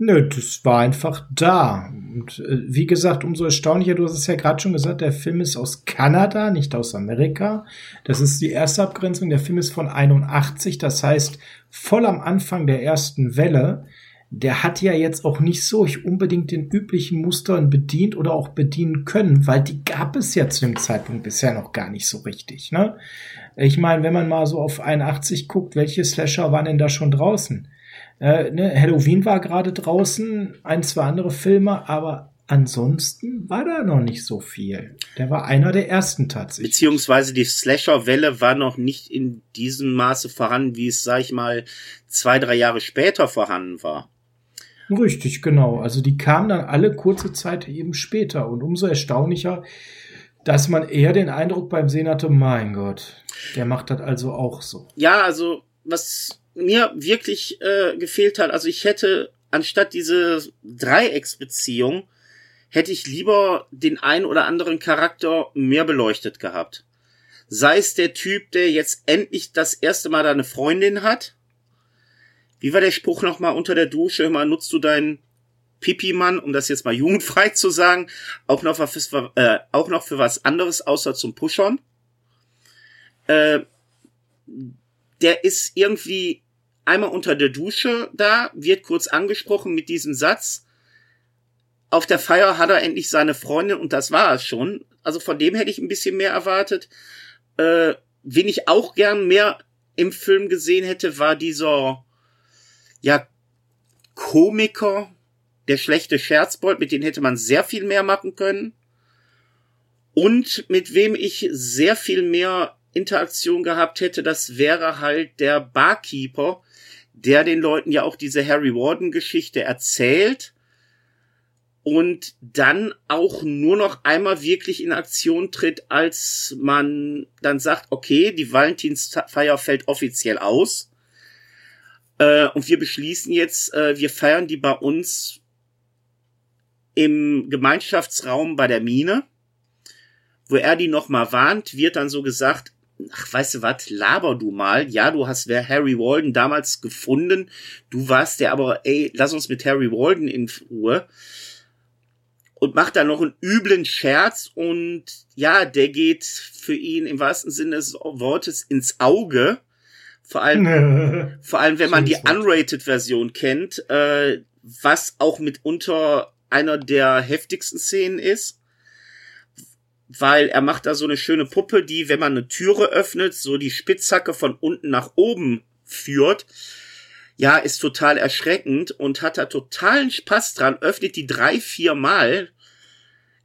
Nö, das war einfach da. Und äh, wie gesagt, umso erstaunlicher, du hast es ja gerade schon gesagt, der Film ist aus Kanada, nicht aus Amerika. Das ist die erste Abgrenzung. Der Film ist von 81, das heißt voll am Anfang der ersten Welle. Der hat ja jetzt auch nicht so unbedingt den üblichen Mustern bedient oder auch bedienen können, weil die gab es ja zu dem Zeitpunkt bisher noch gar nicht so richtig. Ne? Ich meine, wenn man mal so auf 81 guckt, welche Slasher waren denn da schon draußen? Äh, ne, Halloween war gerade draußen, ein, zwei andere Filme, aber ansonsten war da noch nicht so viel. Der war einer der ersten tatsächlich. Beziehungsweise die Slasher-Welle war noch nicht in diesem Maße vorhanden, wie es, sag ich mal, zwei, drei Jahre später vorhanden war. Richtig, genau. Also die kamen dann alle kurze Zeit eben später und umso erstaunlicher, dass man eher den Eindruck beim Sehen hatte, mein Gott, der macht das also auch so. Ja, also was mir wirklich äh, gefehlt hat, also ich hätte anstatt diese Dreiecksbeziehung, hätte ich lieber den ein oder anderen Charakter mehr beleuchtet gehabt. Sei es der Typ, der jetzt endlich das erste Mal da eine Freundin hat. Wie war der Spruch nochmal unter der Dusche? Immer nutzt du deinen Pipi-Mann, um das jetzt mal (laughs) jugendfrei zu sagen, auch noch, für, äh, auch noch für was anderes außer zum Pushern. Äh, der ist irgendwie einmal unter der Dusche da, wird kurz angesprochen mit diesem Satz. Auf der Feier hat er endlich seine Freundin und das war es schon. Also von dem hätte ich ein bisschen mehr erwartet. Äh, wen ich auch gern mehr im Film gesehen hätte, war dieser, ja, Komiker, der schlechte Scherzbold, mit dem hätte man sehr viel mehr machen können. Und mit wem ich sehr viel mehr Interaktion gehabt hätte, das wäre halt der Barkeeper, der den Leuten ja auch diese Harry Warden Geschichte erzählt und dann auch nur noch einmal wirklich in Aktion tritt, als man dann sagt, okay, die Valentinsfeier fällt offiziell aus. Äh, und wir beschließen jetzt, äh, wir feiern die bei uns im Gemeinschaftsraum bei der Mine. Wo er die nochmal warnt, wird dann so gesagt, ach, weißt du was, laber du mal. Ja, du hast wer Harry Walden damals gefunden. Du warst der aber, ey, lass uns mit Harry Walden in Ruhe. Und macht da noch einen üblen Scherz und ja, der geht für ihn im wahrsten Sinne des Wortes ins Auge. Vor allem, vor allem, wenn man die Unrated-Version kennt, äh, was auch mitunter einer der heftigsten Szenen ist weil er macht da so eine schöne Puppe, die, wenn man eine Türe öffnet, so die Spitzhacke von unten nach oben führt. Ja, ist total erschreckend und hat da totalen Spaß dran, öffnet die drei, vier Mal,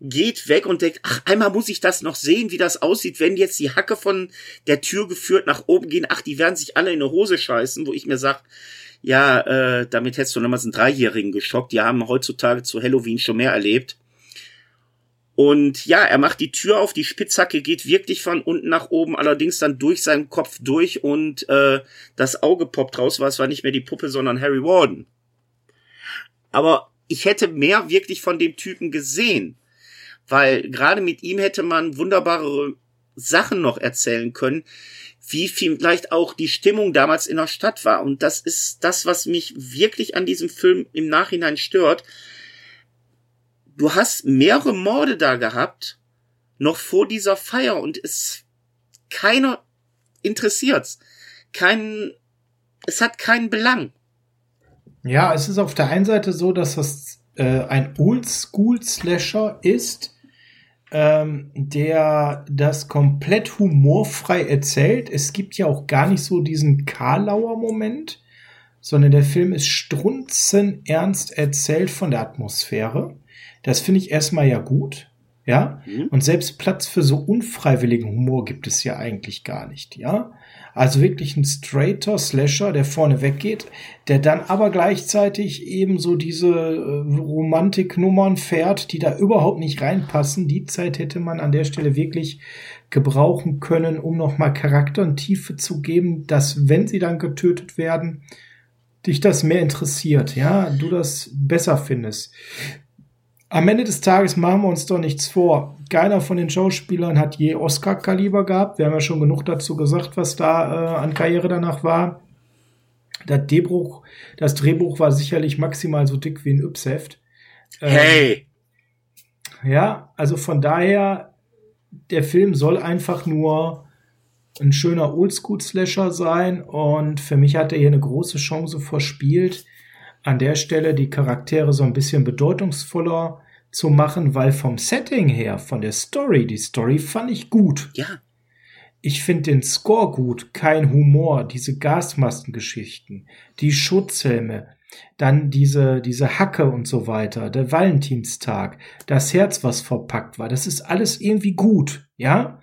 geht weg und denkt, ach, einmal muss ich das noch sehen, wie das aussieht, wenn jetzt die Hacke von der Tür geführt nach oben gehen. Ach, die werden sich alle in eine Hose scheißen, wo ich mir sag, ja, äh, damit hättest du nochmals einen Dreijährigen geschockt. Die haben heutzutage zu Halloween schon mehr erlebt. Und ja, er macht die Tür auf, die Spitzhacke geht wirklich von unten nach oben, allerdings dann durch seinen Kopf durch und äh, das Auge poppt raus, war es war nicht mehr die Puppe, sondern Harry Warden. Aber ich hätte mehr wirklich von dem Typen gesehen, weil gerade mit ihm hätte man wunderbare Sachen noch erzählen können, wie vielleicht auch die Stimmung damals in der Stadt war. Und das ist das, was mich wirklich an diesem Film im Nachhinein stört, du hast mehrere Morde da gehabt, noch vor dieser Feier und es keiner interessiert's. Kein, es hat keinen Belang. Ja, es ist auf der einen Seite so, dass das äh, ein Oldschool-Slasher ist, ähm, der das komplett humorfrei erzählt. Es gibt ja auch gar nicht so diesen Karlauer Moment, sondern der Film ist strunzenernst erzählt von der Atmosphäre. Das finde ich erstmal ja gut. Ja, mhm. und selbst Platz für so unfreiwilligen Humor gibt es ja eigentlich gar nicht, ja. Also wirklich ein straighter Slasher, der vorne weggeht, der dann aber gleichzeitig eben so diese äh, Romantiknummern fährt, die da überhaupt nicht reinpassen. Die Zeit hätte man an der Stelle wirklich gebrauchen können, um nochmal Charakter und Tiefe zu geben, dass, wenn sie dann getötet werden, dich das mehr interessiert, ja, du das besser findest. Am Ende des Tages machen wir uns doch nichts vor. Keiner von den Schauspielern hat je Oscar-Kaliber gehabt. Wir haben ja schon genug dazu gesagt, was da äh, an Karriere danach war. Das Drehbuch, das Drehbuch war sicherlich maximal so dick wie ein Yps-Heft. Ähm, hey! Ja, also von daher, der Film soll einfach nur ein schöner Oldschool-Slasher sein und für mich hat er hier eine große Chance verspielt, an der Stelle die Charaktere so ein bisschen bedeutungsvoller zu machen, weil vom Setting her, von der Story, die Story fand ich gut. Ja. Ich finde den Score gut, kein Humor, diese Gasmaskengeschichten, die Schutzhelme, dann diese, diese Hacke und so weiter, der Valentinstag, das Herz, was verpackt war, das ist alles irgendwie gut, ja?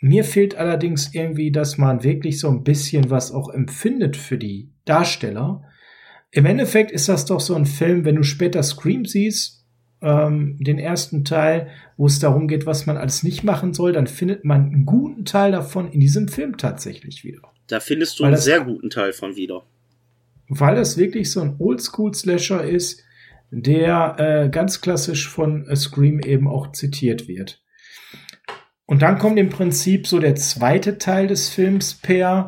Mir fehlt allerdings irgendwie, dass man wirklich so ein bisschen was auch empfindet für die Darsteller. Im Endeffekt ist das doch so ein Film, wenn du später Scream siehst, ähm, den ersten Teil, wo es darum geht, was man alles nicht machen soll, dann findet man einen guten Teil davon in diesem Film tatsächlich wieder. Da findest du weil einen das, sehr guten Teil von wieder. Weil es wirklich so ein Oldschool-Slasher ist, der äh, ganz klassisch von Scream eben auch zitiert wird. Und dann kommt im Prinzip so der zweite Teil des Films per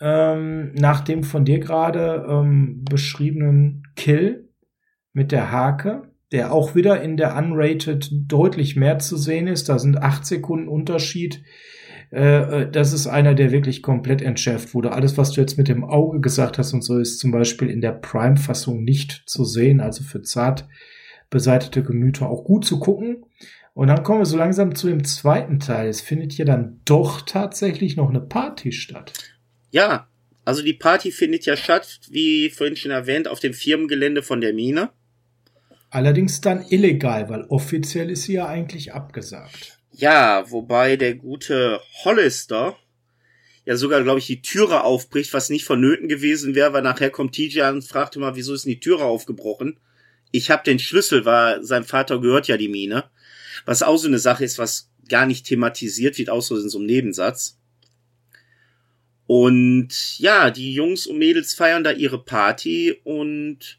ähm, nach dem von dir gerade ähm, beschriebenen Kill mit der Hake, der auch wieder in der Unrated deutlich mehr zu sehen ist. Da sind acht Sekunden Unterschied. Äh, äh, das ist einer, der wirklich komplett entschärft wurde. Alles, was du jetzt mit dem Auge gesagt hast und so, ist zum Beispiel in der Prime-Fassung nicht zu sehen. Also für zart beseitete Gemüter auch gut zu gucken. Und dann kommen wir so langsam zu dem zweiten Teil. Es findet hier dann doch tatsächlich noch eine Party statt. Ja, also die Party findet ja statt, wie vorhin schon erwähnt, auf dem Firmengelände von der Mine. Allerdings dann illegal, weil offiziell ist sie ja eigentlich abgesagt. Ja, wobei der gute Hollister ja sogar, glaube ich, die Türe aufbricht, was nicht vonnöten gewesen wäre, weil nachher kommt TJ und fragte mal, wieso ist denn die Türe aufgebrochen? Ich habe den Schlüssel, weil sein Vater gehört ja die Mine. Was auch so eine Sache ist, was gar nicht thematisiert wird, außer in so einem Nebensatz. Und ja, die Jungs und Mädels feiern da ihre Party und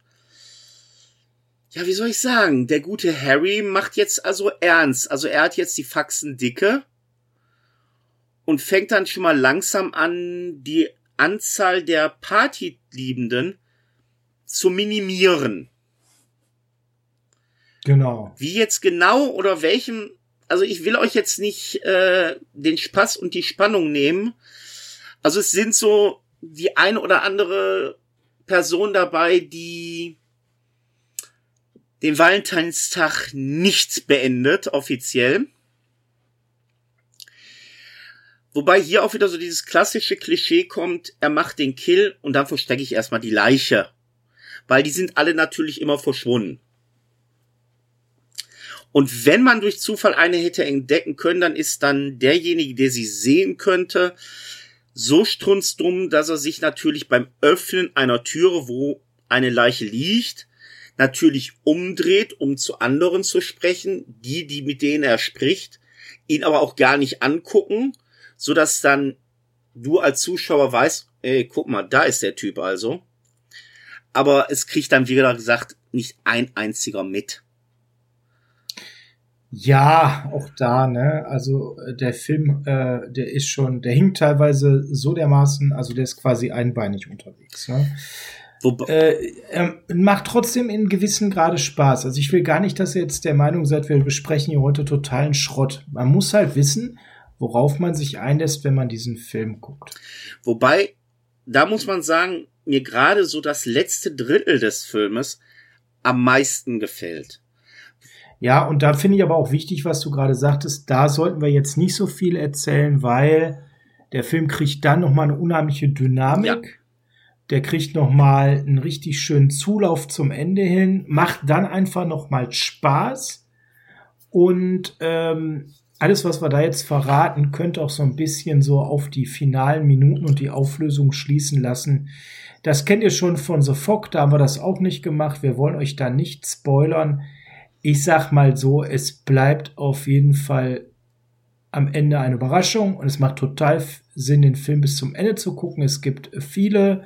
ja, wie soll ich sagen? Der gute Harry macht jetzt also ernst. Also er hat jetzt die Faxen dicke und fängt dann schon mal langsam an, die Anzahl der Partyliebenden zu minimieren. Genau. Wie jetzt genau oder welchem, also ich will euch jetzt nicht äh, den Spaß und die Spannung nehmen, also es sind so die eine oder andere Person dabei, die den Valentinstag nicht beendet, offiziell. Wobei hier auch wieder so dieses klassische Klischee kommt, er macht den Kill und dann verstecke ich erstmal die Leiche. Weil die sind alle natürlich immer verschwunden. Und wenn man durch Zufall eine hätte entdecken können, dann ist dann derjenige, der sie sehen könnte, so strunzdumm, dass er sich natürlich beim Öffnen einer Türe, wo eine Leiche liegt, natürlich umdreht, um zu anderen zu sprechen, die, die mit denen er spricht, ihn aber auch gar nicht angucken, so dass dann du als Zuschauer weißt, ey, guck mal, da ist der Typ also. Aber es kriegt dann, wie gesagt, nicht ein einziger mit. Ja, auch da, ne? Also äh, der Film, äh, der ist schon, der hinkt teilweise so dermaßen, also der ist quasi einbeinig unterwegs. Ne? Äh, er macht trotzdem in gewissen Grade Spaß. Also ich will gar nicht, dass ihr jetzt der Meinung seid, wir besprechen hier heute totalen Schrott. Man muss halt wissen, worauf man sich einlässt, wenn man diesen Film guckt. Wobei, da muss man sagen, mir gerade so das letzte Drittel des Filmes am meisten gefällt. Ja, und da finde ich aber auch wichtig, was du gerade sagtest, da sollten wir jetzt nicht so viel erzählen, weil der Film kriegt dann nochmal eine unheimliche Dynamik. Ja. Der kriegt nochmal einen richtig schönen Zulauf zum Ende hin, macht dann einfach nochmal Spaß. Und ähm, alles, was wir da jetzt verraten, könnte auch so ein bisschen so auf die finalen Minuten und die Auflösung schließen lassen. Das kennt ihr schon von The Fog, da haben wir das auch nicht gemacht. Wir wollen euch da nicht spoilern ich sag mal so, es bleibt auf jeden Fall am Ende eine Überraschung und es macht total Sinn, den Film bis zum Ende zu gucken. Es gibt viele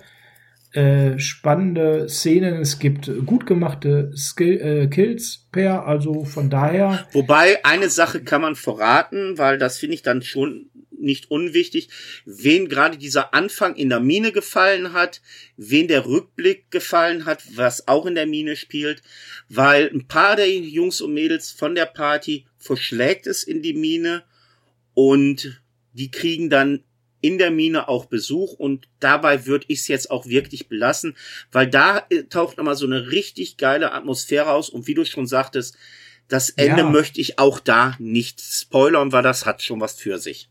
äh, spannende Szenen, es gibt gut gemachte Skill, äh, Kills per, also von daher. Wobei eine Sache kann man verraten, weil das finde ich dann schon nicht unwichtig, wen gerade dieser Anfang in der Mine gefallen hat, wen der Rückblick gefallen hat, was auch in der Mine spielt, weil ein paar der Jungs und Mädels von der Party verschlägt es in die Mine und die kriegen dann in der Mine auch Besuch und dabei würde ich es jetzt auch wirklich belassen, weil da äh, taucht nochmal so eine richtig geile Atmosphäre aus und wie du schon sagtest, das Ende ja. möchte ich auch da nicht spoilern, weil das hat schon was für sich.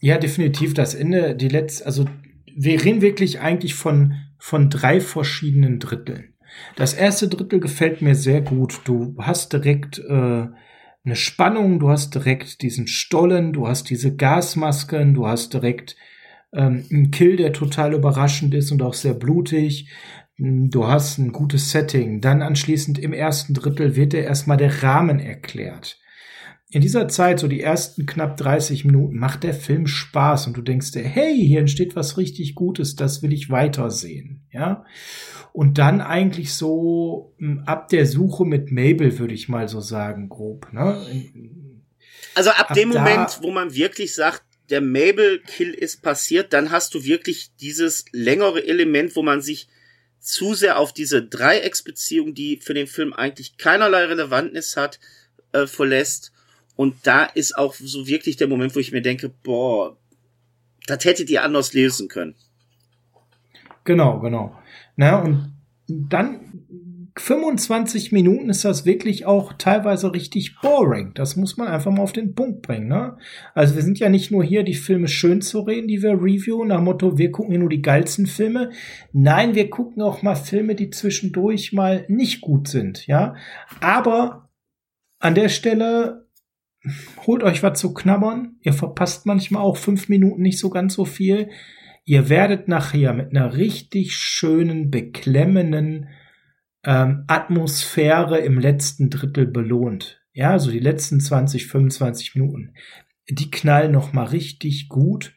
Ja, definitiv. Das Ende, die letzte, also wir reden wirklich eigentlich von, von drei verschiedenen Dritteln. Das erste Drittel gefällt mir sehr gut. Du hast direkt äh, eine Spannung, du hast direkt diesen Stollen, du hast diese Gasmasken, du hast direkt ähm, einen Kill, der total überraschend ist und auch sehr blutig. Du hast ein gutes Setting. Dann anschließend im ersten Drittel wird dir erstmal der Rahmen erklärt. In dieser Zeit, so die ersten knapp 30 Minuten, macht der Film Spaß und du denkst dir, hey, hier entsteht was richtig Gutes, das will ich weitersehen, ja. Und dann eigentlich so hm, ab der Suche mit Mabel, würde ich mal so sagen, grob, ne? Also ab, ab dem Moment, wo man wirklich sagt, der Mabel-Kill ist passiert, dann hast du wirklich dieses längere Element, wo man sich zu sehr auf diese Dreiecksbeziehung, die für den Film eigentlich keinerlei Relevanz hat, äh, verlässt und da ist auch so wirklich der Moment, wo ich mir denke, boah, das hättet ihr anders lesen können. Genau, genau. Na, und dann 25 Minuten ist das wirklich auch teilweise richtig boring. Das muss man einfach mal auf den Punkt bringen. Ne? Also wir sind ja nicht nur hier, die Filme schön zu reden, die wir reviewen, nach Motto, wir gucken hier nur die geilsten Filme. Nein, wir gucken auch mal Filme, die zwischendurch mal nicht gut sind. Ja, aber an der Stelle holt euch was zu knabbern. Ihr verpasst manchmal auch fünf Minuten nicht so ganz so viel. Ihr werdet nachher mit einer richtig schönen, beklemmenden ähm, Atmosphäre im letzten Drittel belohnt. Ja, so die letzten 20, 25 Minuten. Die knallen noch mal richtig gut.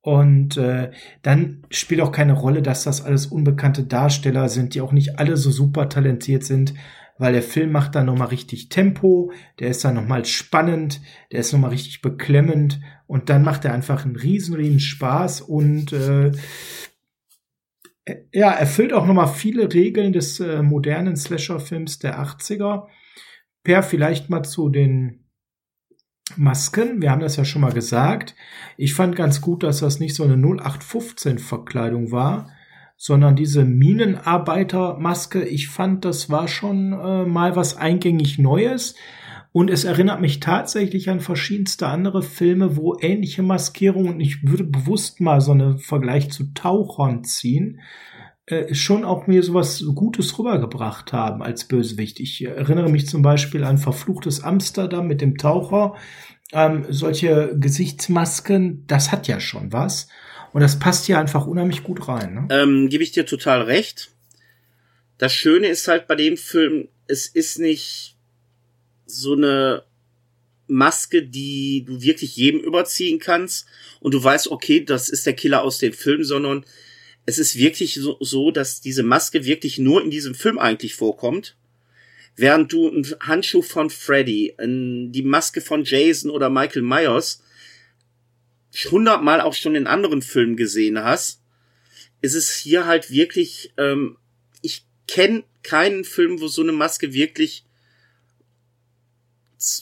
Und äh, dann spielt auch keine Rolle, dass das alles unbekannte Darsteller sind, die auch nicht alle so super talentiert sind weil der Film macht dann nochmal richtig Tempo, der ist dann nochmal spannend, der ist nochmal richtig beklemmend und dann macht er einfach einen riesen, riesen Spaß und äh, ja, erfüllt auch nochmal viele Regeln des äh, modernen Slasher-Films der 80er. Per, vielleicht mal zu den Masken. Wir haben das ja schon mal gesagt. Ich fand ganz gut, dass das nicht so eine 0815-Verkleidung war, sondern diese Minenarbeitermaske, ich fand, das war schon äh, mal was eingängig Neues. Und es erinnert mich tatsächlich an verschiedenste andere Filme, wo ähnliche Maskierungen, und ich würde bewusst mal so einen Vergleich zu Tauchern ziehen, äh, schon auch mir sowas Gutes rübergebracht haben als Bösewicht. Ich erinnere mich zum Beispiel an Verfluchtes Amsterdam mit dem Taucher. Ähm, solche Gesichtsmasken, das hat ja schon was. Und das passt hier einfach unheimlich gut rein. Ne? Ähm, Gebe ich dir total recht. Das Schöne ist halt bei dem Film, es ist nicht so eine Maske, die du wirklich jedem überziehen kannst und du weißt, okay, das ist der Killer aus dem Film, sondern es ist wirklich so, so dass diese Maske wirklich nur in diesem Film eigentlich vorkommt. Während du einen Handschuh von Freddy, die Maske von Jason oder Michael Myers hundertmal auch schon in anderen Filmen gesehen hast, ist es hier halt wirklich, ähm, ich kenne keinen Film, wo so eine Maske wirklich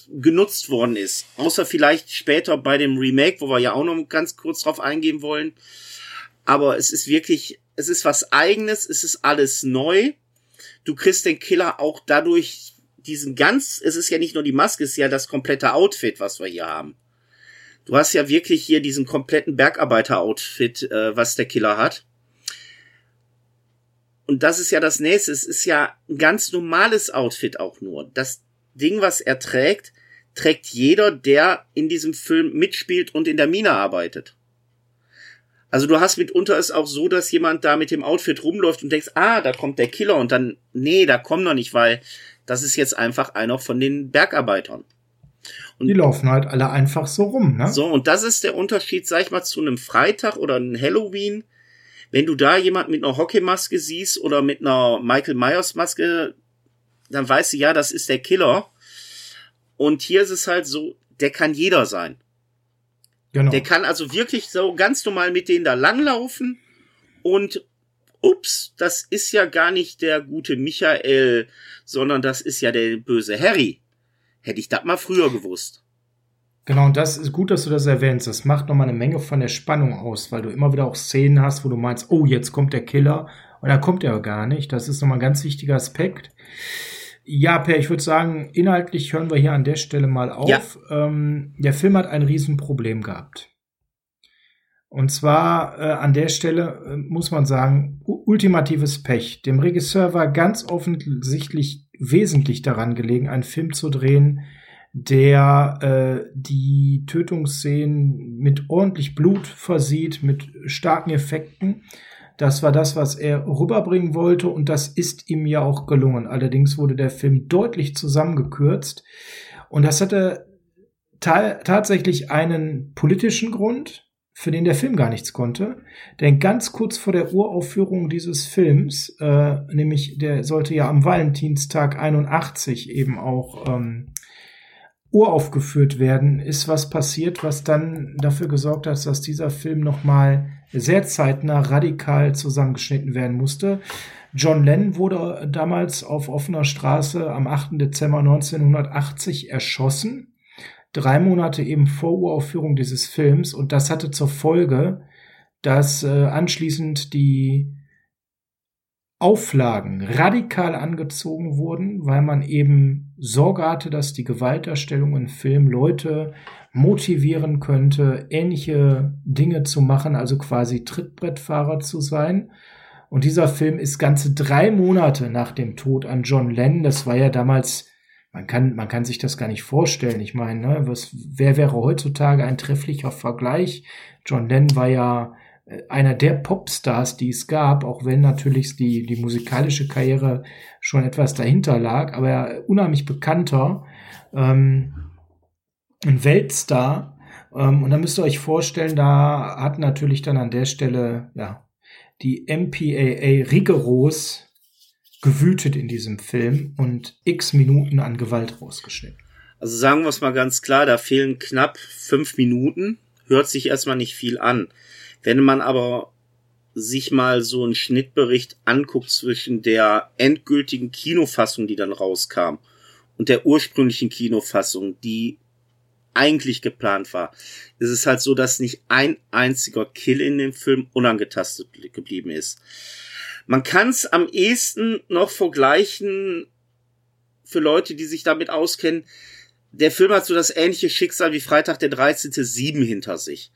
genutzt worden ist. Außer vielleicht später bei dem Remake, wo wir ja auch noch ganz kurz drauf eingehen wollen. Aber es ist wirklich, es ist was eigenes, es ist alles neu. Du kriegst den Killer auch dadurch diesen ganz, es ist ja nicht nur die Maske, es ist ja das komplette Outfit, was wir hier haben. Du hast ja wirklich hier diesen kompletten Bergarbeiter-Outfit, äh, was der Killer hat. Und das ist ja das nächste. Es ist ja ein ganz normales Outfit auch nur. Das Ding, was er trägt, trägt jeder, der in diesem Film mitspielt und in der Mine arbeitet. Also du hast mitunter es auch so, dass jemand da mit dem Outfit rumläuft und denkst, ah, da kommt der Killer und dann, nee, da kommt noch nicht, weil das ist jetzt einfach einer von den Bergarbeitern. Und die laufen halt alle einfach so rum, ne? So, und das ist der Unterschied, sag ich mal, zu einem Freitag oder einem Halloween. Wenn du da jemand mit einer Hockeymaske siehst oder mit einer Michael Myers Maske, dann weißt du, ja, das ist der Killer. Und hier ist es halt so, der kann jeder sein. Genau. Der kann also wirklich so ganz normal mit denen da langlaufen und ups, das ist ja gar nicht der gute Michael, sondern das ist ja der böse Harry. Hätte ich das mal früher gewusst. Genau, und das ist gut, dass du das erwähnst. Das macht nochmal eine Menge von der Spannung aus, weil du immer wieder auch Szenen hast, wo du meinst, oh, jetzt kommt der Killer. Und da kommt er gar nicht. Das ist nochmal ein ganz wichtiger Aspekt. Ja, Per, ich würde sagen, inhaltlich hören wir hier an der Stelle mal auf. Ja. Ähm, der Film hat ein Riesenproblem gehabt. Und zwar äh, an der Stelle äh, muss man sagen, ultimatives Pech. Dem Regisseur war ganz offensichtlich wesentlich daran gelegen, einen Film zu drehen, der äh, die Tötungsszenen mit ordentlich Blut versieht, mit starken Effekten. Das war das, was er rüberbringen wollte und das ist ihm ja auch gelungen. Allerdings wurde der Film deutlich zusammengekürzt und das hatte ta tatsächlich einen politischen Grund, für den der Film gar nichts konnte. Denn ganz kurz vor der Uraufführung dieses Films, äh, nämlich der sollte ja am Valentinstag 81 eben auch ähm, uraufgeführt werden, ist was passiert, was dann dafür gesorgt hat, dass dieser Film nochmal sehr zeitnah radikal zusammengeschnitten werden musste. John Lennon wurde damals auf offener Straße am 8. Dezember 1980 erschossen drei Monate eben vor Uraufführung dieses Films und das hatte zur Folge, dass äh, anschließend die Auflagen radikal angezogen wurden, weil man eben Sorge hatte, dass die Gewalterstellung im Film Leute motivieren könnte, ähnliche Dinge zu machen, also quasi Trittbrettfahrer zu sein. Und dieser Film ist ganze drei Monate nach dem Tod an John Lennon, das war ja damals man kann, man kann sich das gar nicht vorstellen. Ich meine, ne, was, wer wäre heutzutage ein trefflicher Vergleich? John Lennon war ja äh, einer der Popstars, die es gab, auch wenn natürlich die, die musikalische Karriere schon etwas dahinter lag, aber er unheimlich bekannter, ähm, ein Weltstar. Ähm, und da müsst ihr euch vorstellen, da hat natürlich dann an der Stelle, ja, die MPAA rigoros gewütet in diesem Film und x Minuten an Gewalt rausgeschnitten. Also sagen wir es mal ganz klar, da fehlen knapp fünf Minuten, hört sich erstmal nicht viel an. Wenn man aber sich mal so einen Schnittbericht anguckt zwischen der endgültigen Kinofassung, die dann rauskam, und der ursprünglichen Kinofassung, die eigentlich geplant war, ist es halt so, dass nicht ein einziger Kill in dem Film unangetastet geblieben ist. Man kann es am ehesten noch vergleichen für Leute, die sich damit auskennen. Der Film hat so das ähnliche Schicksal wie Freitag der 13. 7 hinter sich.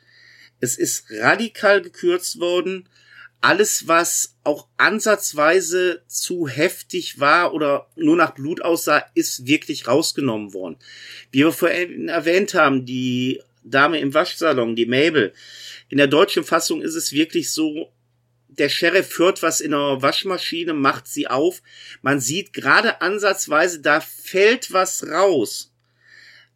Es ist radikal gekürzt worden. Alles, was auch ansatzweise zu heftig war oder nur nach Blut aussah, ist wirklich rausgenommen worden. Wie wir vorhin erwähnt haben, die Dame im Waschsalon, die Mabel. In der deutschen Fassung ist es wirklich so, der Sheriff hört was in der Waschmaschine, macht sie auf. Man sieht gerade ansatzweise, da fällt was raus.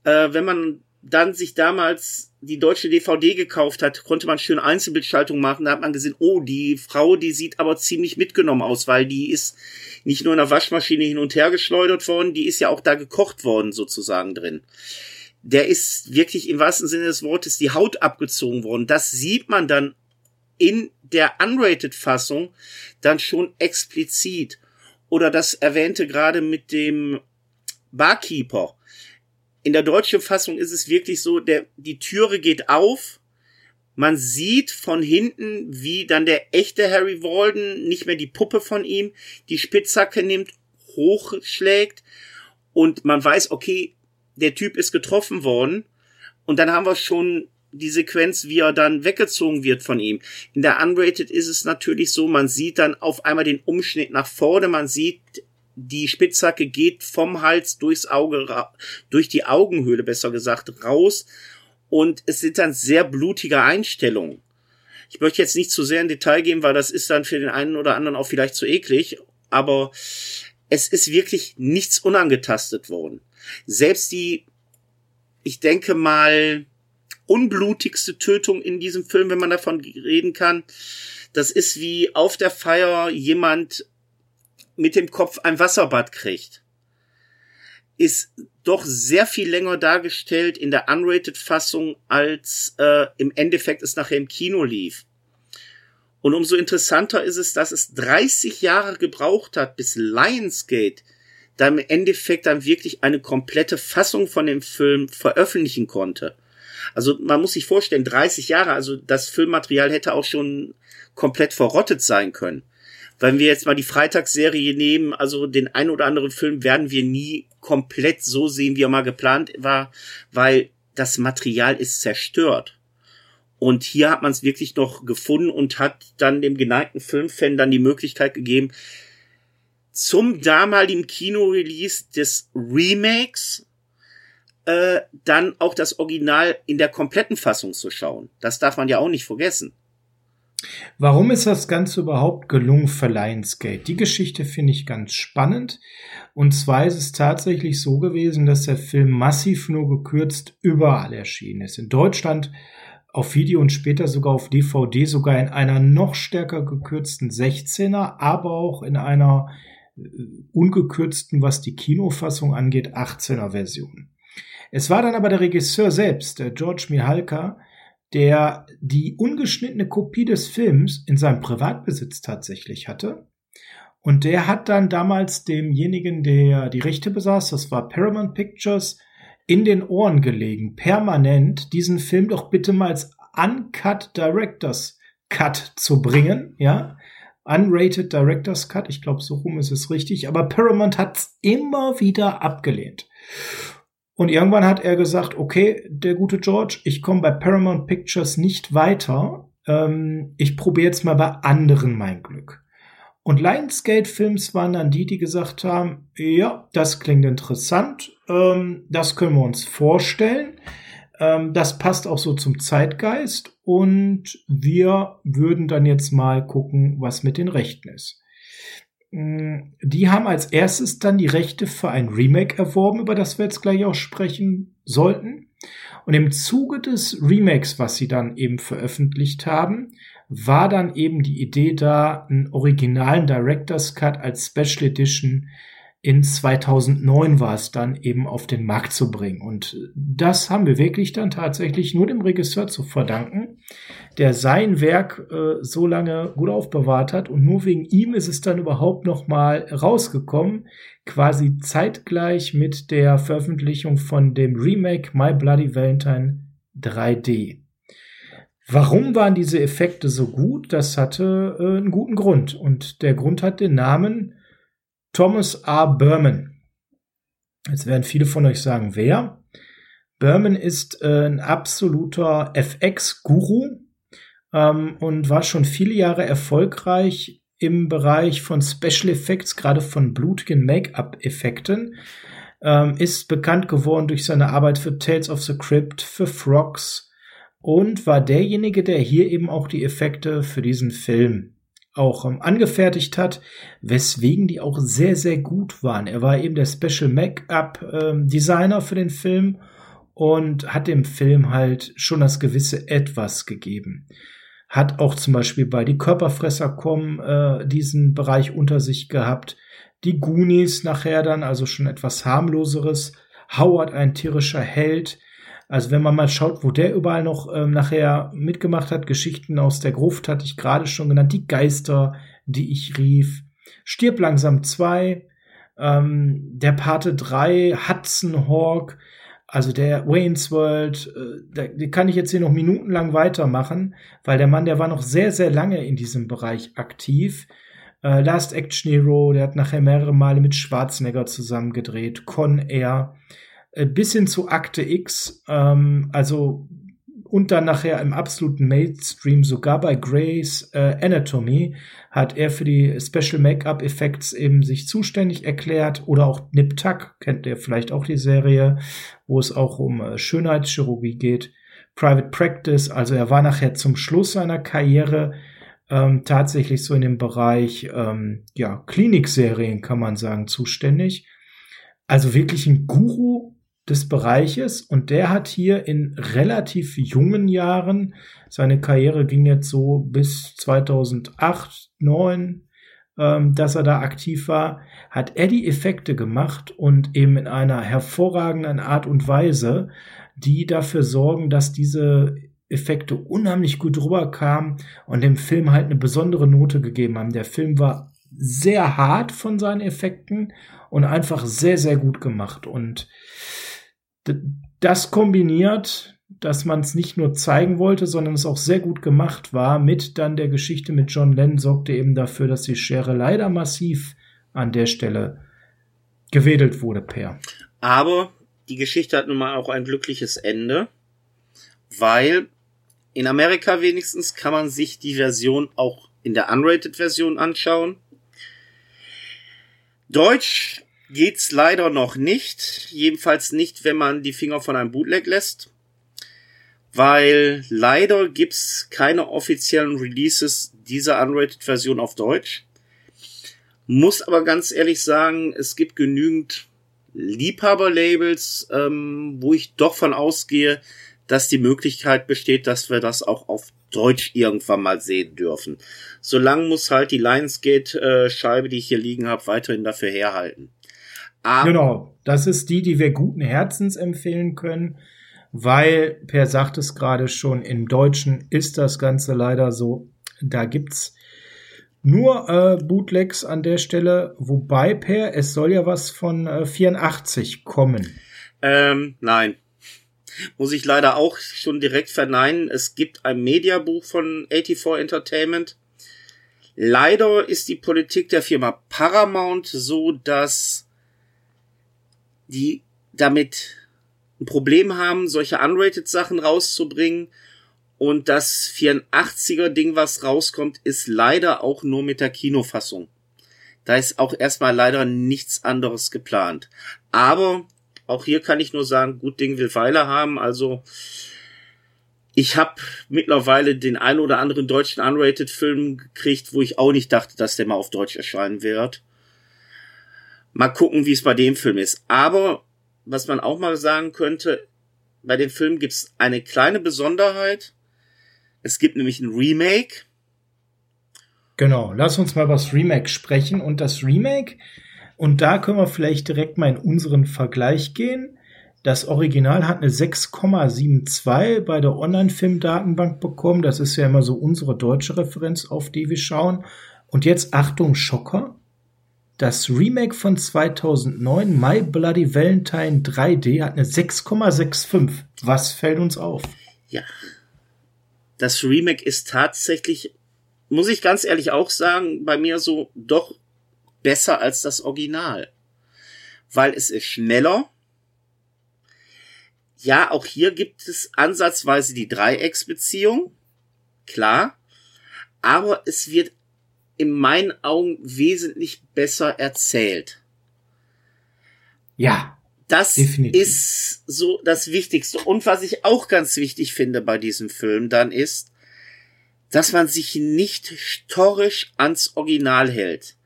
Äh, wenn man dann sich damals die deutsche DVD gekauft hat, konnte man schön Einzelbildschaltung machen. Da hat man gesehen, oh, die Frau, die sieht aber ziemlich mitgenommen aus, weil die ist nicht nur in der Waschmaschine hin und her geschleudert worden, die ist ja auch da gekocht worden sozusagen drin. Der ist wirklich im wahrsten Sinne des Wortes die Haut abgezogen worden. Das sieht man dann in der Unrated-Fassung dann schon explizit. Oder das erwähnte gerade mit dem Barkeeper. In der deutschen Fassung ist es wirklich so, der, die Türe geht auf, man sieht von hinten, wie dann der echte Harry Walden, nicht mehr die Puppe von ihm, die Spitzhacke nimmt, hochschlägt und man weiß, okay, der Typ ist getroffen worden. Und dann haben wir schon die Sequenz, wie er dann weggezogen wird von ihm. In der Unrated ist es natürlich so, man sieht dann auf einmal den Umschnitt nach vorne, man sieht, die Spitzhacke geht vom Hals durchs Auge, durch die Augenhöhle besser gesagt, raus und es sind dann sehr blutige Einstellungen. Ich möchte jetzt nicht zu sehr in Detail gehen, weil das ist dann für den einen oder anderen auch vielleicht zu eklig, aber es ist wirklich nichts unangetastet worden. Selbst die, ich denke mal, unblutigste Tötung in diesem Film, wenn man davon reden kann. Das ist wie auf der Feier jemand mit dem Kopf ein Wasserbad kriegt. Ist doch sehr viel länger dargestellt in der Unrated-Fassung, als äh, im Endeffekt es nachher im Kino lief. Und umso interessanter ist es, dass es 30 Jahre gebraucht hat, bis Lionsgate dann im Endeffekt dann wirklich eine komplette Fassung von dem Film veröffentlichen konnte. Also man muss sich vorstellen, 30 Jahre, also das Filmmaterial hätte auch schon komplett verrottet sein können. Wenn wir jetzt mal die Freitagsserie nehmen, also den ein oder anderen Film werden wir nie komplett so sehen, wie er mal geplant war, weil das Material ist zerstört. Und hier hat man es wirklich noch gefunden und hat dann dem geneigten Filmfan dann die Möglichkeit gegeben, zum damaligen Kinorelease des Remakes äh, dann auch das Original in der kompletten Fassung zu schauen. Das darf man ja auch nicht vergessen. Warum ist das Ganze überhaupt gelungen für Lionsgate? Die Geschichte finde ich ganz spannend. Und zwar ist es tatsächlich so gewesen, dass der Film massiv nur gekürzt überall erschienen ist. In Deutschland auf Video und später sogar auf DVD, sogar in einer noch stärker gekürzten 16er, aber auch in einer äh, ungekürzten, was die Kinofassung angeht, 18er Version. Es war dann aber der Regisseur selbst, der George Mihalka, der die ungeschnittene Kopie des Films in seinem Privatbesitz tatsächlich hatte. Und der hat dann damals demjenigen, der die Rechte besaß, das war Paramount Pictures, in den Ohren gelegen, permanent diesen Film doch bitte mal als Uncut Directors Cut zu bringen, ja. Unrated Directors Cut, ich glaube, so rum ist es richtig, aber Paramount hat immer wieder abgelehnt. Und irgendwann hat er gesagt, okay, der gute George, ich komme bei Paramount Pictures nicht weiter. Ähm, ich probiere jetzt mal bei anderen mein Glück. Und Lionsgate Films waren dann die, die gesagt haben, ja, das klingt interessant, ähm, das können wir uns vorstellen. Ähm, das passt auch so zum Zeitgeist und wir würden dann jetzt mal gucken, was mit den Rechten ist. Mm, die haben als erstes dann die Rechte für ein Remake erworben, über das wir jetzt gleich auch sprechen sollten. Und im Zuge des Remakes, was sie dann eben veröffentlicht haben, war dann eben die Idee da, einen originalen Director's Cut als Special Edition in 2009 war es dann eben auf den Markt zu bringen. Und das haben wir wirklich dann tatsächlich nur dem Regisseur zu verdanken, der sein Werk äh, so lange gut aufbewahrt hat. Und nur wegen ihm ist es dann überhaupt noch mal rausgekommen, quasi zeitgleich mit der Veröffentlichung von dem Remake My Bloody Valentine 3D. Warum waren diese Effekte so gut? Das hatte äh, einen guten Grund. Und der Grund hat den Namen Thomas R. Berman. Jetzt werden viele von euch sagen, wer? Berman ist äh, ein absoluter FX-Guru ähm, und war schon viele Jahre erfolgreich im Bereich von Special Effects, gerade von blutigen Make-up-Effekten. Ähm, ist bekannt geworden durch seine Arbeit für Tales of the Crypt, für Frogs und war derjenige, der hier eben auch die Effekte für diesen Film auch ähm, angefertigt hat, weswegen die auch sehr, sehr gut waren. Er war eben der Special Make-up ähm, Designer für den Film und hat dem Film halt schon das gewisse Etwas gegeben. Hat auch zum Beispiel bei Die Körperfresser kommen äh, diesen Bereich unter sich gehabt. Die Goonies nachher dann, also schon etwas harmloseres. Howard, ein tierischer Held. Also wenn man mal schaut, wo der überall noch ähm, nachher mitgemacht hat, Geschichten aus der Gruft hatte ich gerade schon genannt, die Geister, die ich rief, Stirb langsam 2, ähm, der Pate 3, Hudson Hawk, also der Wayne's World, äh, die kann ich jetzt hier noch minutenlang weitermachen, weil der Mann, der war noch sehr, sehr lange in diesem Bereich aktiv. Äh, Last Action Hero, der hat nachher mehrere Male mit Schwarzenegger zusammen gedreht, Con Air. Äh, bis hin zu Akte X, ähm, also und dann nachher im absoluten Mainstream, sogar bei Grace äh, Anatomy, hat er für die Special Make-up Effects eben sich zuständig erklärt. Oder auch Nip Tuck, kennt ihr vielleicht auch die Serie, wo es auch um äh, Schönheitschirurgie geht. Private Practice, also er war nachher zum Schluss seiner Karriere ähm, tatsächlich so in dem Bereich ähm, ja, Klinikserien, kann man sagen, zuständig. Also wirklich ein Guru des Bereiches und der hat hier in relativ jungen Jahren, seine Karriere ging jetzt so bis 2008, 2009, ähm, dass er da aktiv war, hat er die Effekte gemacht und eben in einer hervorragenden Art und Weise, die dafür sorgen, dass diese Effekte unheimlich gut rüberkamen und dem Film halt eine besondere Note gegeben haben. Der Film war sehr hart von seinen Effekten und einfach sehr, sehr gut gemacht und das kombiniert, dass man es nicht nur zeigen wollte, sondern es auch sehr gut gemacht war, mit dann der Geschichte mit John Lennon sorgte eben dafür, dass die Schere leider massiv an der Stelle gewedelt wurde, Per. Aber die Geschichte hat nun mal auch ein glückliches Ende, weil in Amerika wenigstens kann man sich die Version auch in der Unrated-Version anschauen. Deutsch geht's leider noch nicht. Jedenfalls nicht, wenn man die Finger von einem Bootleg lässt. weil leider gibt's keine offiziellen Releases dieser Unrated-Version auf Deutsch. Muss aber ganz ehrlich sagen, es gibt genügend Liebhaber-Labels, ähm, wo ich doch von ausgehe, dass die Möglichkeit besteht, dass wir das auch auf Deutsch irgendwann mal sehen dürfen. Solange muss halt die Lionsgate-Scheibe, die ich hier liegen habe, weiterhin dafür herhalten. Aber genau, das ist die, die wir guten Herzens empfehlen können, weil, Per sagt es gerade schon, im Deutschen ist das Ganze leider so. Da gibt's nur äh, Bootlegs an der Stelle, wobei, Per, es soll ja was von äh, 84 kommen. Ähm, nein. Muss ich leider auch schon direkt verneinen. Es gibt ein Mediabuch von 84 Entertainment. Leider ist die Politik der Firma Paramount so, dass die damit ein Problem haben, solche unrated Sachen rauszubringen. Und das 84er Ding, was rauskommt, ist leider auch nur mit der Kinofassung. Da ist auch erstmal leider nichts anderes geplant. Aber auch hier kann ich nur sagen, gut Ding will Weile haben. Also ich habe mittlerweile den ein oder anderen deutschen Unrated-Film gekriegt, wo ich auch nicht dachte, dass der mal auf Deutsch erscheinen wird. Mal gucken, wie es bei dem Film ist. Aber was man auch mal sagen könnte, bei dem Film gibt es eine kleine Besonderheit. Es gibt nämlich ein Remake. Genau, lass uns mal über das Remake sprechen. Und das Remake, und da können wir vielleicht direkt mal in unseren Vergleich gehen. Das Original hat eine 6,72 bei der Online-Film-Datenbank bekommen. Das ist ja immer so unsere deutsche Referenz, auf die wir schauen. Und jetzt Achtung, Schocker. Das Remake von 2009, My Bloody Valentine 3D, hat eine 6,65. Was fällt uns auf? Ja. Das Remake ist tatsächlich, muss ich ganz ehrlich auch sagen, bei mir so doch besser als das Original. Weil es ist schneller. Ja, auch hier gibt es ansatzweise die Dreiecksbeziehung. Klar. Aber es wird in meinen Augen wesentlich besser erzählt. Ja. Das definitiv. ist so das Wichtigste. Und was ich auch ganz wichtig finde bei diesem Film dann ist, dass man sich nicht historisch ans Original hält.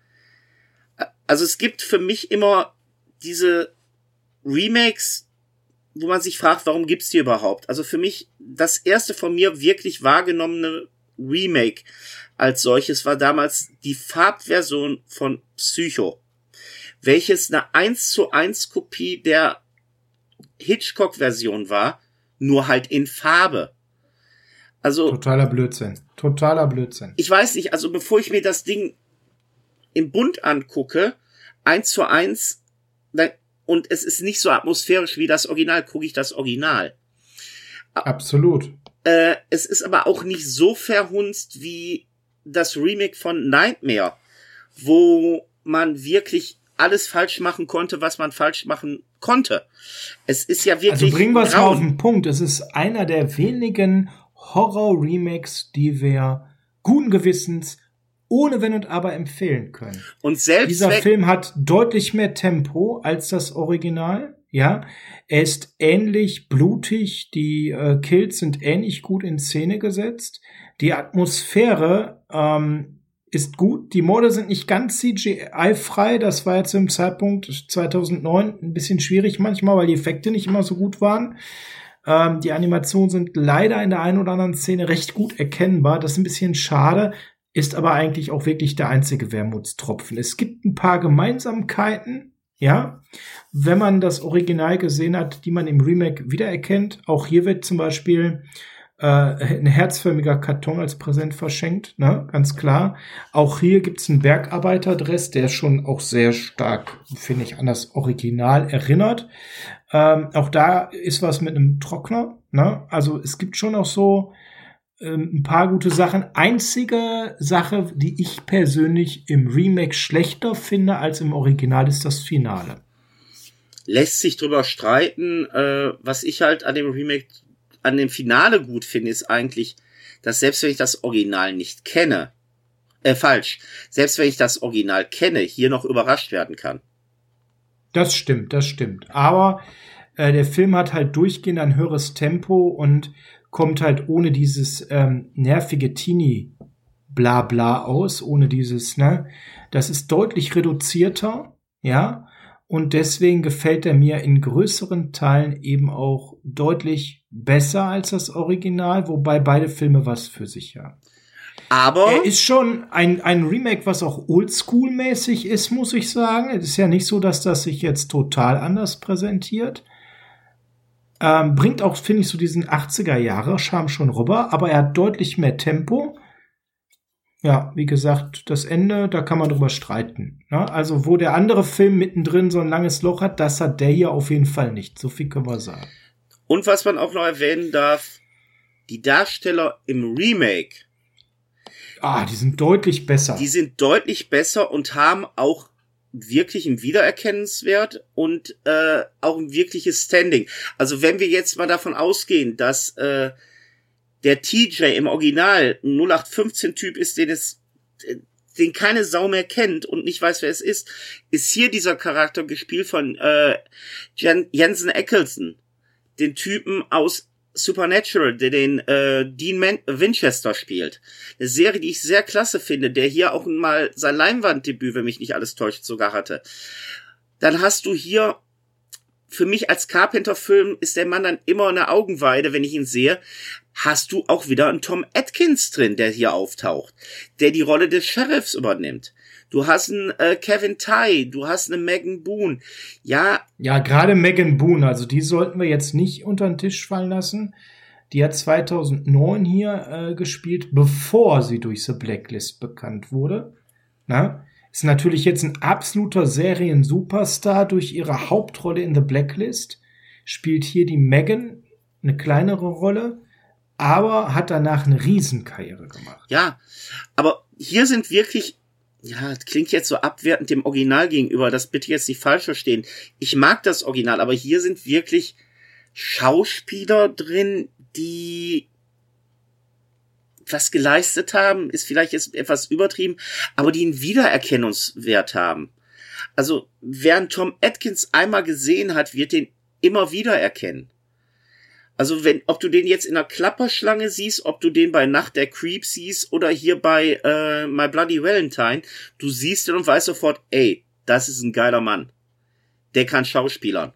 Also es gibt für mich immer diese Remakes, wo man sich fragt, warum gibt's die überhaupt? Also für mich das erste von mir wirklich wahrgenommene Remake als solches war damals die Farbversion von Psycho, welches eine 1 zu 1 Kopie der Hitchcock-Version war, nur halt in Farbe. Also. Totaler Blödsinn. Totaler Blödsinn. Ich weiß nicht, also bevor ich mir das Ding im Bund angucke, 1 zu 1, und es ist nicht so atmosphärisch wie das Original, gucke ich das Original. Absolut. Äh, es ist aber auch nicht so verhunzt wie das Remake von Nightmare, wo man wirklich alles falsch machen konnte, was man falsch machen konnte. Es ist ja wirklich. Also bringen wir es mal auf den Punkt. Es ist einer der wenigen Horror-Remakes, die wir guten Gewissens ohne Wenn und Aber empfehlen können. Und selbst dieser Film hat deutlich mehr Tempo als das Original. Ja, er ist ähnlich blutig, die äh, Kills sind ähnlich gut in Szene gesetzt. Die Atmosphäre ähm, ist gut. Die Morde sind nicht ganz CGI-frei. Das war jetzt im Zeitpunkt 2009 ein bisschen schwierig manchmal, weil die Effekte nicht immer so gut waren. Ähm, die Animationen sind leider in der einen oder anderen Szene recht gut erkennbar. Das ist ein bisschen schade, ist aber eigentlich auch wirklich der einzige Wermutstropfen. Es gibt ein paar Gemeinsamkeiten, ja, wenn man das Original gesehen hat, die man im Remake wiedererkennt. Auch hier wird zum Beispiel äh, ein herzförmiger Karton als Präsent verschenkt, ne? ganz klar. Auch hier gibt's einen Bergarbeiterdress, der schon auch sehr stark, finde ich, an das Original erinnert. Ähm, auch da ist was mit einem Trockner. Ne? Also es gibt schon auch so ähm, ein paar gute Sachen. Einzige Sache, die ich persönlich im Remake schlechter finde als im Original, ist das Finale. Lässt sich drüber streiten. Äh, was ich halt an dem Remake an dem Finale gut finde, ist eigentlich, dass selbst wenn ich das Original nicht kenne, äh, falsch, selbst wenn ich das Original kenne, hier noch überrascht werden kann. Das stimmt, das stimmt. Aber äh, der Film hat halt durchgehend ein höheres Tempo und kommt halt ohne dieses ähm, nervige Teenie bla bla aus, ohne dieses, ne? Das ist deutlich reduzierter, ja, und deswegen gefällt er mir in größeren Teilen eben auch deutlich besser als das Original, wobei beide Filme was für sich haben. Aber er ist schon ein, ein Remake, was auch oldschool-mäßig ist, muss ich sagen. Es ist ja nicht so, dass das sich jetzt total anders präsentiert. Ähm, bringt auch, finde ich, so diesen 80er-Jahre-Charme schon rüber, aber er hat deutlich mehr Tempo. Ja, wie gesagt, das Ende, da kann man drüber streiten. Ne? Also, wo der andere Film mittendrin so ein langes Loch hat, das hat der hier auf jeden Fall nicht. So viel können wir sagen. Und was man auch noch erwähnen darf, die Darsteller im Remake. Ah, die sind deutlich besser. Die sind deutlich besser und haben auch wirklich ein Wiedererkennenswert und äh, auch ein wirkliches Standing. Also wenn wir jetzt mal davon ausgehen, dass äh, der TJ im Original ein 0815-Typ ist, den es äh, den keine Sau mehr kennt und nicht weiß, wer es ist, ist hier dieser Charakter gespielt von äh, Jensen Eccleston, den Typen aus Supernatural, der den äh, Dean Man Winchester spielt. Eine Serie, die ich sehr klasse finde, der hier auch mal sein Leinwanddebüt, wenn mich nicht alles täuscht, sogar hatte. Dann hast du hier für mich als Carpenter-Film ist der Mann dann immer eine Augenweide, wenn ich ihn sehe. Hast du auch wieder einen Tom Atkins drin, der hier auftaucht, der die Rolle des Sheriffs übernimmt. Du hast einen äh, Kevin Ty, du hast eine Megan Boone. Ja. Ja, gerade Megan Boone, also die sollten wir jetzt nicht unter den Tisch fallen lassen. Die hat 2009 hier äh, gespielt, bevor sie durch The Blacklist bekannt wurde. Na? Ist natürlich jetzt ein absoluter Serien-Superstar durch ihre Hauptrolle in The Blacklist. Spielt hier die Megan eine kleinere Rolle, aber hat danach eine Riesenkarriere gemacht. Ja, aber hier sind wirklich ja, klingt jetzt so abwertend dem Original gegenüber, das bitte jetzt nicht falsch verstehen. Ich mag das Original, aber hier sind wirklich Schauspieler drin, die was geleistet haben, ist vielleicht jetzt etwas übertrieben, aber die einen Wiedererkennungswert haben. Also, wer einen Tom Atkins einmal gesehen hat, wird den immer wieder erkennen. Also wenn, ob du den jetzt in der Klapperschlange siehst, ob du den bei Nacht der Creep siehst oder hier bei äh, My Bloody Valentine, du siehst den und weißt sofort, ey, das ist ein geiler Mann. Der kann Schauspielern.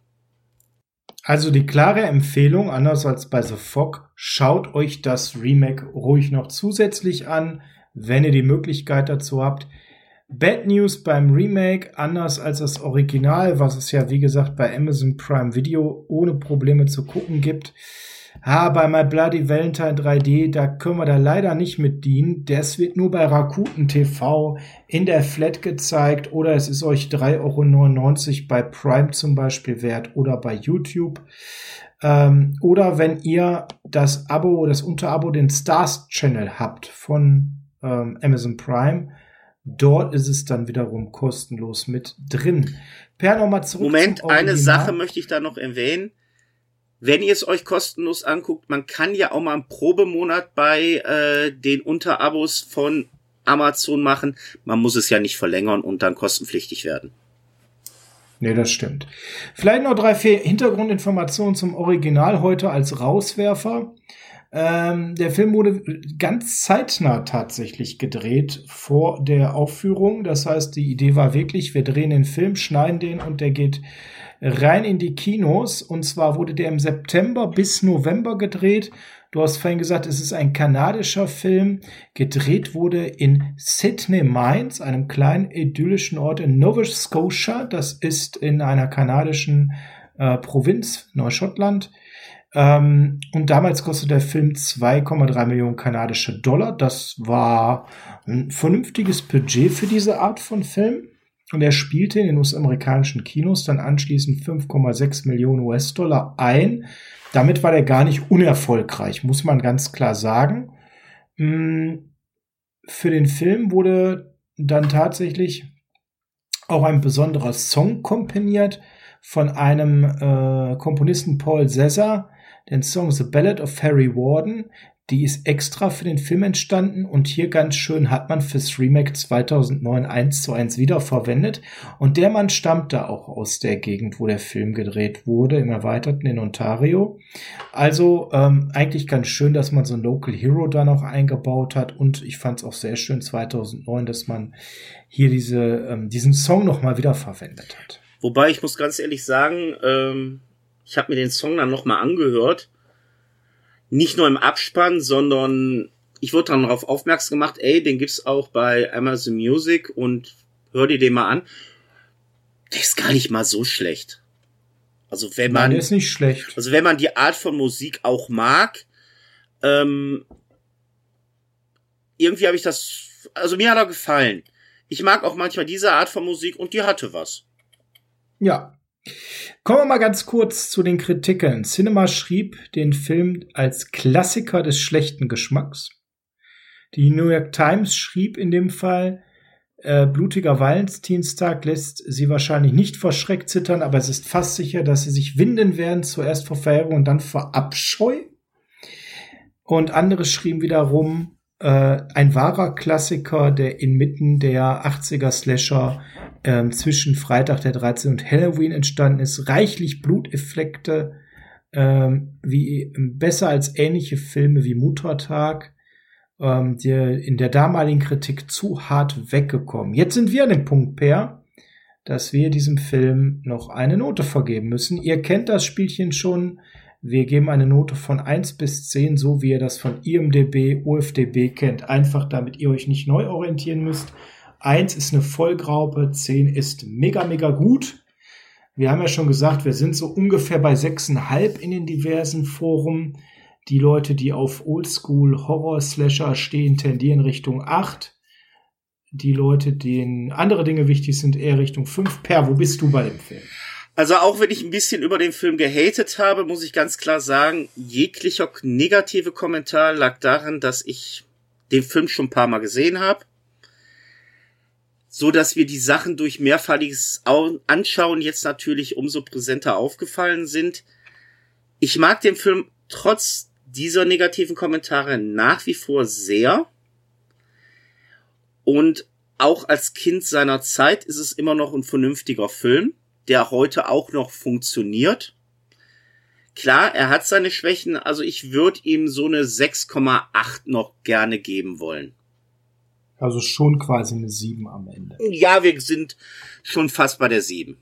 Also die klare Empfehlung, anders als bei The Fog, schaut euch das Remake ruhig noch zusätzlich an, wenn ihr die Möglichkeit dazu habt. Bad News beim Remake, anders als das Original, was es ja wie gesagt bei Amazon Prime Video ohne Probleme zu gucken gibt. Ah, bei My Bloody Valentine 3D, da können wir da leider nicht mit dienen. Das wird nur bei Rakuten TV in der Flat gezeigt oder es ist euch 3,99 Euro bei Prime zum Beispiel wert oder bei YouTube. Ähm, oder wenn ihr das Abo, das Unterabo, den Stars Channel habt von ähm, Amazon Prime, Dort ist es dann wiederum kostenlos mit drin. Per nochmal zurück. Moment, eine Sache möchte ich da noch erwähnen. Wenn ihr es euch kostenlos anguckt, man kann ja auch mal einen Probemonat bei äh, den Unterabos von Amazon machen. Man muss es ja nicht verlängern und dann kostenpflichtig werden. Nee, das stimmt. Vielleicht noch drei, vier Hintergrundinformationen zum Original heute als Rauswerfer. Ähm, der Film wurde ganz zeitnah tatsächlich gedreht vor der Aufführung. Das heißt, die Idee war wirklich, wir drehen den Film, schneiden den und der geht rein in die Kinos. Und zwar wurde der im September bis November gedreht. Du hast vorhin gesagt, es ist ein kanadischer Film. Gedreht wurde in Sydney Mines, einem kleinen idyllischen Ort in Nova Scotia. Das ist in einer kanadischen äh, Provinz, Neuschottland. Ähm, und damals kostete der Film 2,3 Millionen kanadische Dollar. Das war ein vernünftiges Budget für diese Art von Film. Und er spielte in den US-amerikanischen Kinos dann anschließend 5,6 Millionen US-Dollar ein. Damit war er gar nicht unerfolgreich, muss man ganz klar sagen. Mm, für den Film wurde dann tatsächlich auch ein besonderer Song komponiert von einem äh, Komponisten Paul Sessa, den Song The Ballad of Harry Warden, die ist extra für den Film entstanden und hier ganz schön hat man fürs Remake 2009 eins zu eins wiederverwendet. Und der Mann stammt da auch aus der Gegend, wo der Film gedreht wurde, im Erweiterten in Ontario. Also ähm, eigentlich ganz schön, dass man so ein Local Hero da noch eingebaut hat. Und ich fand es auch sehr schön 2009, dass man hier diese, ähm, diesen Song nochmal wiederverwendet hat. Wobei ich muss ganz ehrlich sagen, ähm, ich habe mir den Song dann nochmal angehört nicht nur im Abspann, sondern ich wurde dann darauf aufmerksam gemacht, ey, den gibt's auch bei Amazon Music und hör dir den mal an. Der ist gar nicht mal so schlecht. Also wenn man. Nein, der ist nicht schlecht. Also wenn man die Art von Musik auch mag, ähm, irgendwie habe ich das. Also mir hat er gefallen. Ich mag auch manchmal diese Art von Musik und die hatte was. Ja, Kommen wir mal ganz kurz zu den Kritiken. Cinema schrieb den Film als Klassiker des schlechten Geschmacks. Die New York Times schrieb in dem Fall, äh, blutiger Valentinstag lässt sie wahrscheinlich nicht vor Schreck zittern, aber es ist fast sicher, dass sie sich winden werden, zuerst vor Verheerung und dann vor Abscheu. Und andere schrieben wiederum, äh, ein wahrer Klassiker, der inmitten der 80er Slasher ähm, zwischen Freitag der 13. und Halloween entstanden ist, reichlich Bluteffekte, ähm, wie besser als ähnliche Filme wie Muttertag, ähm, die in der damaligen Kritik zu hart weggekommen. Jetzt sind wir an dem Punkt, Per, dass wir diesem Film noch eine Note vergeben müssen. Ihr kennt das Spielchen schon. Wir geben eine Note von 1 bis 10, so wie ihr das von IMDB, OFDB kennt. Einfach damit ihr euch nicht neu orientieren müsst. 1 ist eine Vollgraupe, 10 ist mega, mega gut. Wir haben ja schon gesagt, wir sind so ungefähr bei 6,5 in den diversen Foren. Die Leute, die auf Oldschool Horror Slasher stehen, tendieren Richtung 8. Die Leute, denen andere Dinge wichtig sind, eher Richtung 5. Per, wo bist du bei dem Film? Also auch wenn ich ein bisschen über den Film gehatet habe, muss ich ganz klar sagen, jeglicher negative Kommentar lag daran, dass ich den Film schon ein paar Mal gesehen habe so dass wir die Sachen durch mehrfachliches Anschauen jetzt natürlich umso präsenter aufgefallen sind. Ich mag den Film trotz dieser negativen Kommentare nach wie vor sehr. Und auch als Kind seiner Zeit ist es immer noch ein vernünftiger Film, der heute auch noch funktioniert. Klar, er hat seine Schwächen, also ich würde ihm so eine 6,8 noch gerne geben wollen. Also schon quasi eine 7 am Ende. Ja, wir sind schon fast bei der 7.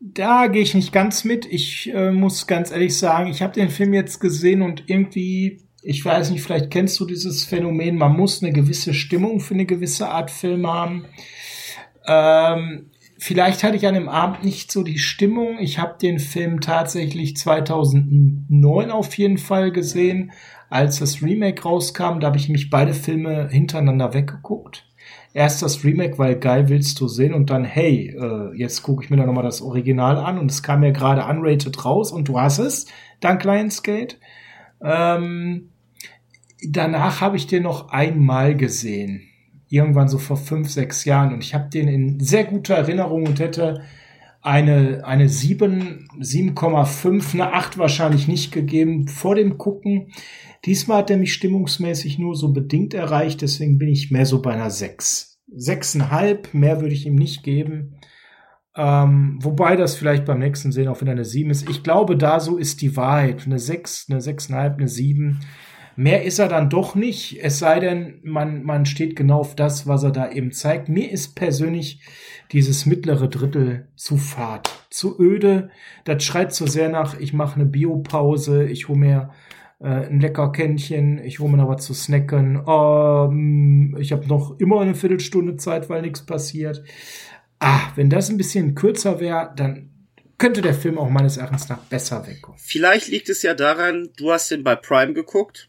Da gehe ich nicht ganz mit. Ich äh, muss ganz ehrlich sagen, ich habe den Film jetzt gesehen und irgendwie, ich weiß nicht, vielleicht kennst du dieses Phänomen, man muss eine gewisse Stimmung für eine gewisse Art Film haben. Ähm, vielleicht hatte ich an dem Abend nicht so die Stimmung. Ich habe den Film tatsächlich 2009 auf jeden Fall gesehen, als das Remake rauskam, da habe ich mich beide Filme hintereinander weggeguckt. Erst das Remake, weil geil willst du sehen und dann, hey, äh, jetzt gucke ich mir da nochmal das Original an und es kam ja gerade unrated raus und du hast es, dank Lionsgate. Ähm, danach habe ich den noch einmal gesehen. Irgendwann so vor fünf, sechs Jahren und ich habe den in sehr guter Erinnerung und hätte eine, eine 7, 7,5, eine 8 wahrscheinlich nicht gegeben vor dem Gucken. Diesmal hat er mich stimmungsmäßig nur so bedingt erreicht, deswegen bin ich mehr so bei einer 6. 6,5, mehr würde ich ihm nicht geben. Ähm, wobei das vielleicht beim nächsten Sehen auch wieder eine 7 ist. Ich glaube, da so ist die Wahrheit. Eine 6, eine 6,5, eine 7. Mehr ist er dann doch nicht, es sei denn, man, man steht genau auf das, was er da eben zeigt. Mir ist persönlich dieses mittlere Drittel zu fad, zu öde. Das schreit so sehr nach, ich mache eine Biopause, ich hole mir äh, ein lecker Kännchen, ich hole mir noch was zu snacken, ähm, ich habe noch immer eine Viertelstunde Zeit, weil nichts passiert. Ah, wenn das ein bisschen kürzer wäre, dann könnte der Film auch meines Erachtens nach besser wegkommen. Vielleicht liegt es ja daran, du hast den bei Prime geguckt,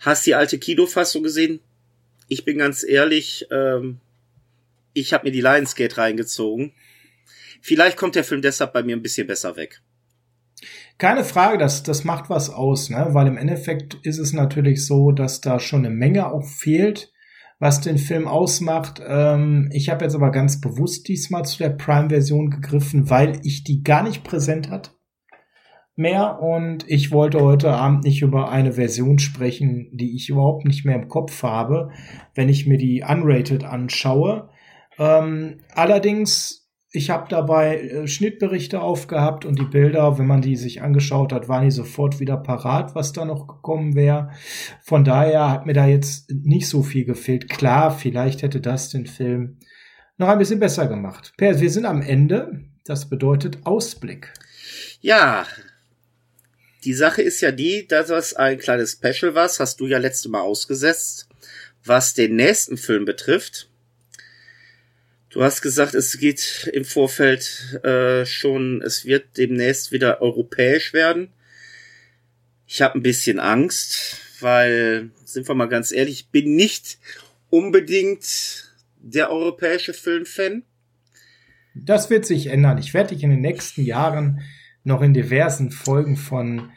hast die alte Kinofassung gesehen. Ich bin ganz ehrlich, ähm, ich habe mir die Lionsgate reingezogen. Vielleicht kommt der Film deshalb bei mir ein bisschen besser weg. Keine Frage, das, das macht was aus, ne? weil im Endeffekt ist es natürlich so, dass da schon eine Menge auch fehlt, was den Film ausmacht. Ähm, ich habe jetzt aber ganz bewusst diesmal zu der Prime-Version gegriffen, weil ich die gar nicht präsent hatte. Mehr und ich wollte heute Abend nicht über eine Version sprechen, die ich überhaupt nicht mehr im Kopf habe, wenn ich mir die Unrated anschaue. Ähm, allerdings ich habe dabei äh, Schnittberichte aufgehabt und die Bilder, wenn man die sich angeschaut hat, waren die sofort wieder parat, was da noch gekommen wäre. Von daher hat mir da jetzt nicht so viel gefehlt. Klar, vielleicht hätte das den Film noch ein bisschen besser gemacht. Per, wir sind am Ende. Das bedeutet Ausblick. Ja, die Sache ist ja die, dass das ein kleines Special war, hast du ja letzte Mal ausgesetzt, was den nächsten Film betrifft. Du hast gesagt, es geht im Vorfeld äh, schon, es wird demnächst wieder europäisch werden. Ich habe ein bisschen Angst, weil, sind wir mal ganz ehrlich, ich bin nicht unbedingt der europäische Filmfan. Das wird sich ändern. Ich werde dich in den nächsten Jahren noch in diversen Folgen von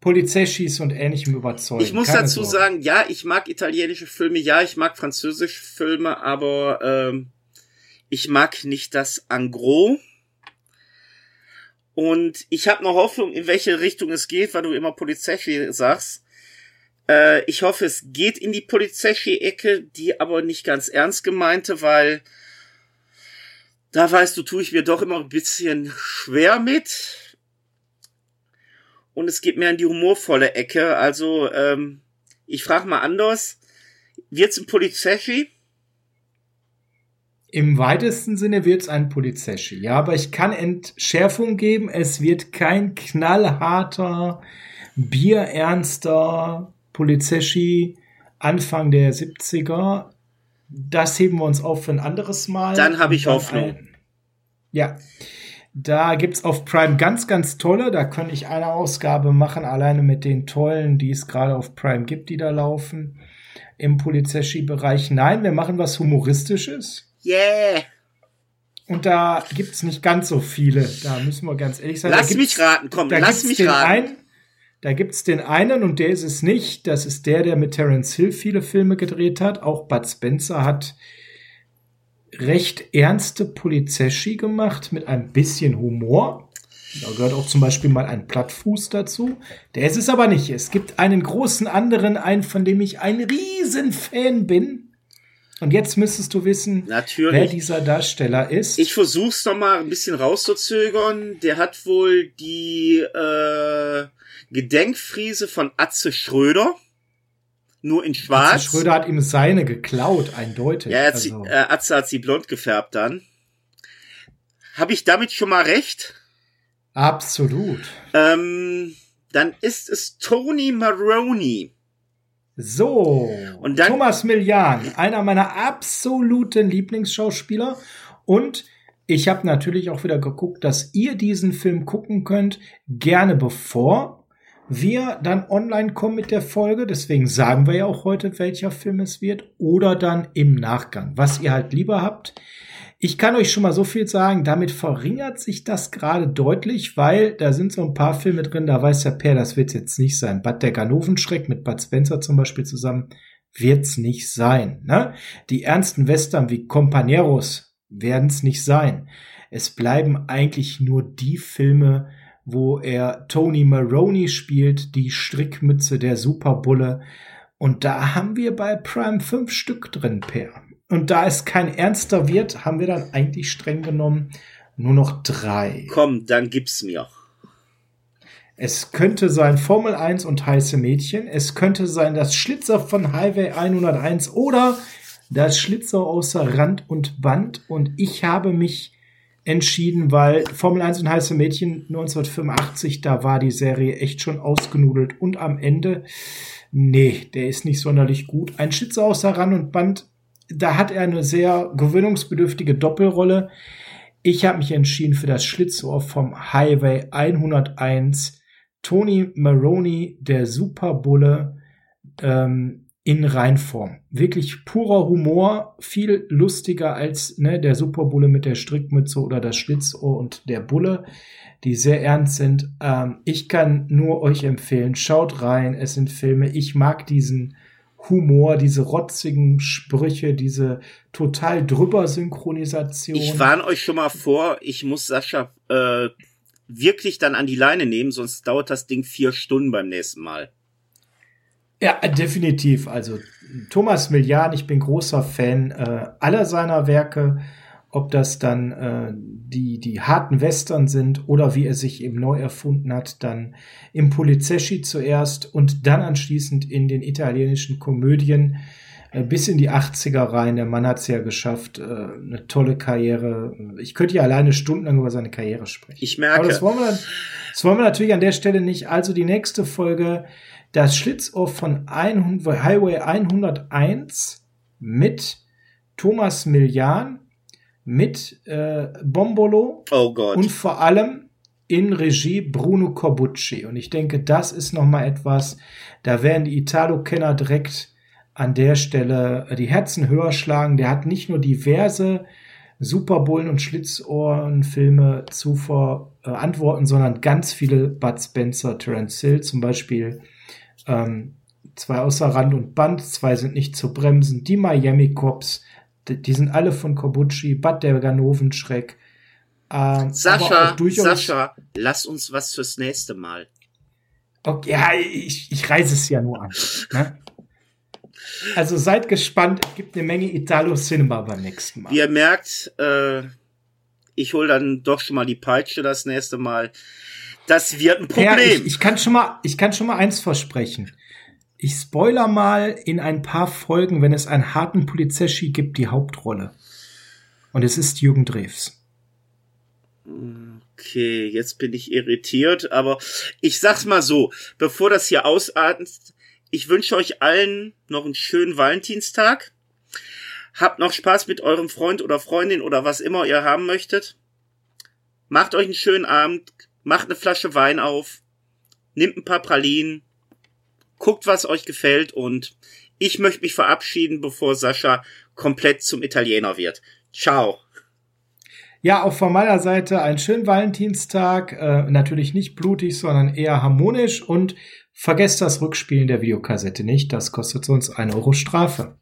Polizeschis und ähnlichem überzeugen. Ich muss Keine dazu Sorge. sagen, ja, ich mag italienische Filme, ja, ich mag französische Filme, aber ähm, ich mag nicht das Angro. Und ich habe noch Hoffnung, in welche Richtung es geht, weil du immer Polizei sagst. Äh, ich hoffe, es geht in die Polizei-Ecke, die aber nicht ganz ernst gemeinte, weil da weißt du, tue ich mir doch immer ein bisschen schwer mit. Und es geht mehr in die humorvolle Ecke. Also, ähm, ich frage mal anders. Wird's ein Polizei? Im weitesten Sinne wird es ein Polizeschi. Ja, aber ich kann Entschärfung geben. Es wird kein knallharter, bierernster Polizeschi Anfang der 70er. Das heben wir uns auf für ein anderes Mal. Dann habe ich Hoffnung. Ein, ja. Da gibt's auf Prime ganz, ganz tolle. Da könnte ich eine Ausgabe machen, alleine mit den tollen, die es gerade auf Prime gibt, die da laufen. Im Polizeschi-Bereich. Nein, wir machen was Humoristisches. Yeah. Und da gibt's nicht ganz so viele. Da müssen wir ganz ehrlich sein. Lass mich raten, komm, lass mich raten. Einen, da gibt's den einen und der ist es nicht. Das ist der, der mit Terence Hill viele Filme gedreht hat. Auch Bud Spencer hat recht ernste Polizeschi gemacht mit ein bisschen Humor. Da gehört auch zum Beispiel mal ein Plattfuß dazu. Der ist es aber nicht. Es gibt einen großen anderen, einen, von dem ich ein Riesenfan bin. Und jetzt müsstest du wissen, Natürlich. wer dieser Darsteller ist. Ich versuch's noch mal ein bisschen rauszuzögern. Der hat wohl die äh, Gedenkfriese von Atze Schröder. Nur in schwarz. Atze Schröder hat ihm seine geklaut, eindeutig. Ja, also. äh, Atze hat sie blond gefärbt dann. Habe ich damit schon mal recht? Absolut. Ähm, dann ist es Tony Maroney. So, und dann, Thomas Millian, einer meiner absoluten Lieblingsschauspieler. Und ich habe natürlich auch wieder geguckt, dass ihr diesen Film gucken könnt, gerne bevor wir dann online kommen mit der Folge. Deswegen sagen wir ja auch heute, welcher Film es wird. Oder dann im Nachgang, was ihr halt lieber habt. Ich kann euch schon mal so viel sagen, damit verringert sich das gerade deutlich, weil da sind so ein paar Filme drin, da weiß der Per, das wird jetzt nicht sein. Bad der Ganovenschreck mit Bud Spencer zum Beispiel zusammen wird's nicht sein. Ne? Die ernsten Western wie Companeros werden's nicht sein. Es bleiben eigentlich nur die Filme, wo er Tony Maroney spielt, die Strickmütze der Superbulle. Und da haben wir bei Prime fünf Stück drin, Per. Und da es kein ernster wird, haben wir dann eigentlich streng genommen nur noch drei. Komm, dann gib's mir. Es könnte sein Formel 1 und heiße Mädchen. Es könnte sein das Schlitzer von Highway 101 oder das Schlitzer außer Rand und Band. Und ich habe mich entschieden, weil Formel 1 und heiße Mädchen 1985, da war die Serie echt schon ausgenudelt. Und am Ende, nee, der ist nicht sonderlich gut. Ein Schlitzer außer Rand und Band da hat er eine sehr gewöhnungsbedürftige Doppelrolle. Ich habe mich entschieden für das Schlitzohr vom Highway 101. Tony Maroney, der Superbulle, ähm, in Reinform. Wirklich purer Humor, viel lustiger als ne, der Superbulle mit der Strickmütze oder das Schlitzohr und der Bulle, die sehr ernst sind. Ähm, ich kann nur euch empfehlen, schaut rein, es sind Filme. Ich mag diesen Humor, diese rotzigen Sprüche, diese total drüber Synchronisation. Ich warne euch schon mal vor, ich muss Sascha äh, wirklich dann an die Leine nehmen, sonst dauert das Ding vier Stunden beim nächsten Mal. Ja, definitiv. Also Thomas Millian, ich bin großer Fan äh, aller seiner Werke, ob das dann äh, die, die harten Western sind oder wie er sich eben neu erfunden hat, dann im Polizeschi zuerst und dann anschließend in den italienischen Komödien äh, bis in die 80er rein. Der Mann hat es ja geschafft, äh, eine tolle Karriere. Ich könnte ja alleine stundenlang über seine Karriere sprechen. Ich merke. Aber das wollen, wir, das wollen wir natürlich an der Stelle nicht. Also die nächste Folge das Schlitzohr von 100, Highway 101 mit Thomas Millian, mit äh, Bombolo oh und vor allem in Regie Bruno Corbucci. Und ich denke, das ist noch mal etwas, da werden die Italo-Kenner direkt an der Stelle die Herzen höher schlagen. Der hat nicht nur diverse Superbullen und Schlitzohrenfilme zu verantworten, sondern ganz viele Bud Spencer, Terence Hill, zum Beispiel ähm, zwei außer Rand und Band, zwei sind nicht zu bremsen. Die Miami Cops, die, die sind alle von Kobuchi, Bad der Ganovenschreck. Ähm, Sascha, Sascha, lass uns was fürs nächste Mal. Okay, ja, ich, ich reise es ja nur an. Ne? Also seid gespannt, es gibt eine Menge Italo-Cinema beim nächsten Mal. Wie ihr merkt, äh, ich hole dann doch schon mal die Peitsche das nächste Mal. Das wird ein Problem. Ja, ich, ich, kann schon mal, ich kann schon mal eins versprechen. Ich spoiler mal in ein paar Folgen, wenn es einen harten Polizeschi gibt, die Hauptrolle. Und es ist Jürgen Drews. Okay, jetzt bin ich irritiert, aber ich sag's mal so, bevor das hier ausartet, ich wünsche euch allen noch einen schönen Valentinstag. Habt noch Spaß mit eurem Freund oder Freundin oder was immer ihr haben möchtet. Macht euch einen schönen Abend, macht eine Flasche Wein auf, nimmt ein paar Pralinen, guckt, was euch gefällt und ich möchte mich verabschieden, bevor Sascha komplett zum Italiener wird. Ciao. Ja, auch von meiner Seite einen schönen Valentinstag. Äh, natürlich nicht blutig, sondern eher harmonisch. Und vergesst das Rückspielen der Videokassette nicht. Das kostet uns eine Euro Strafe.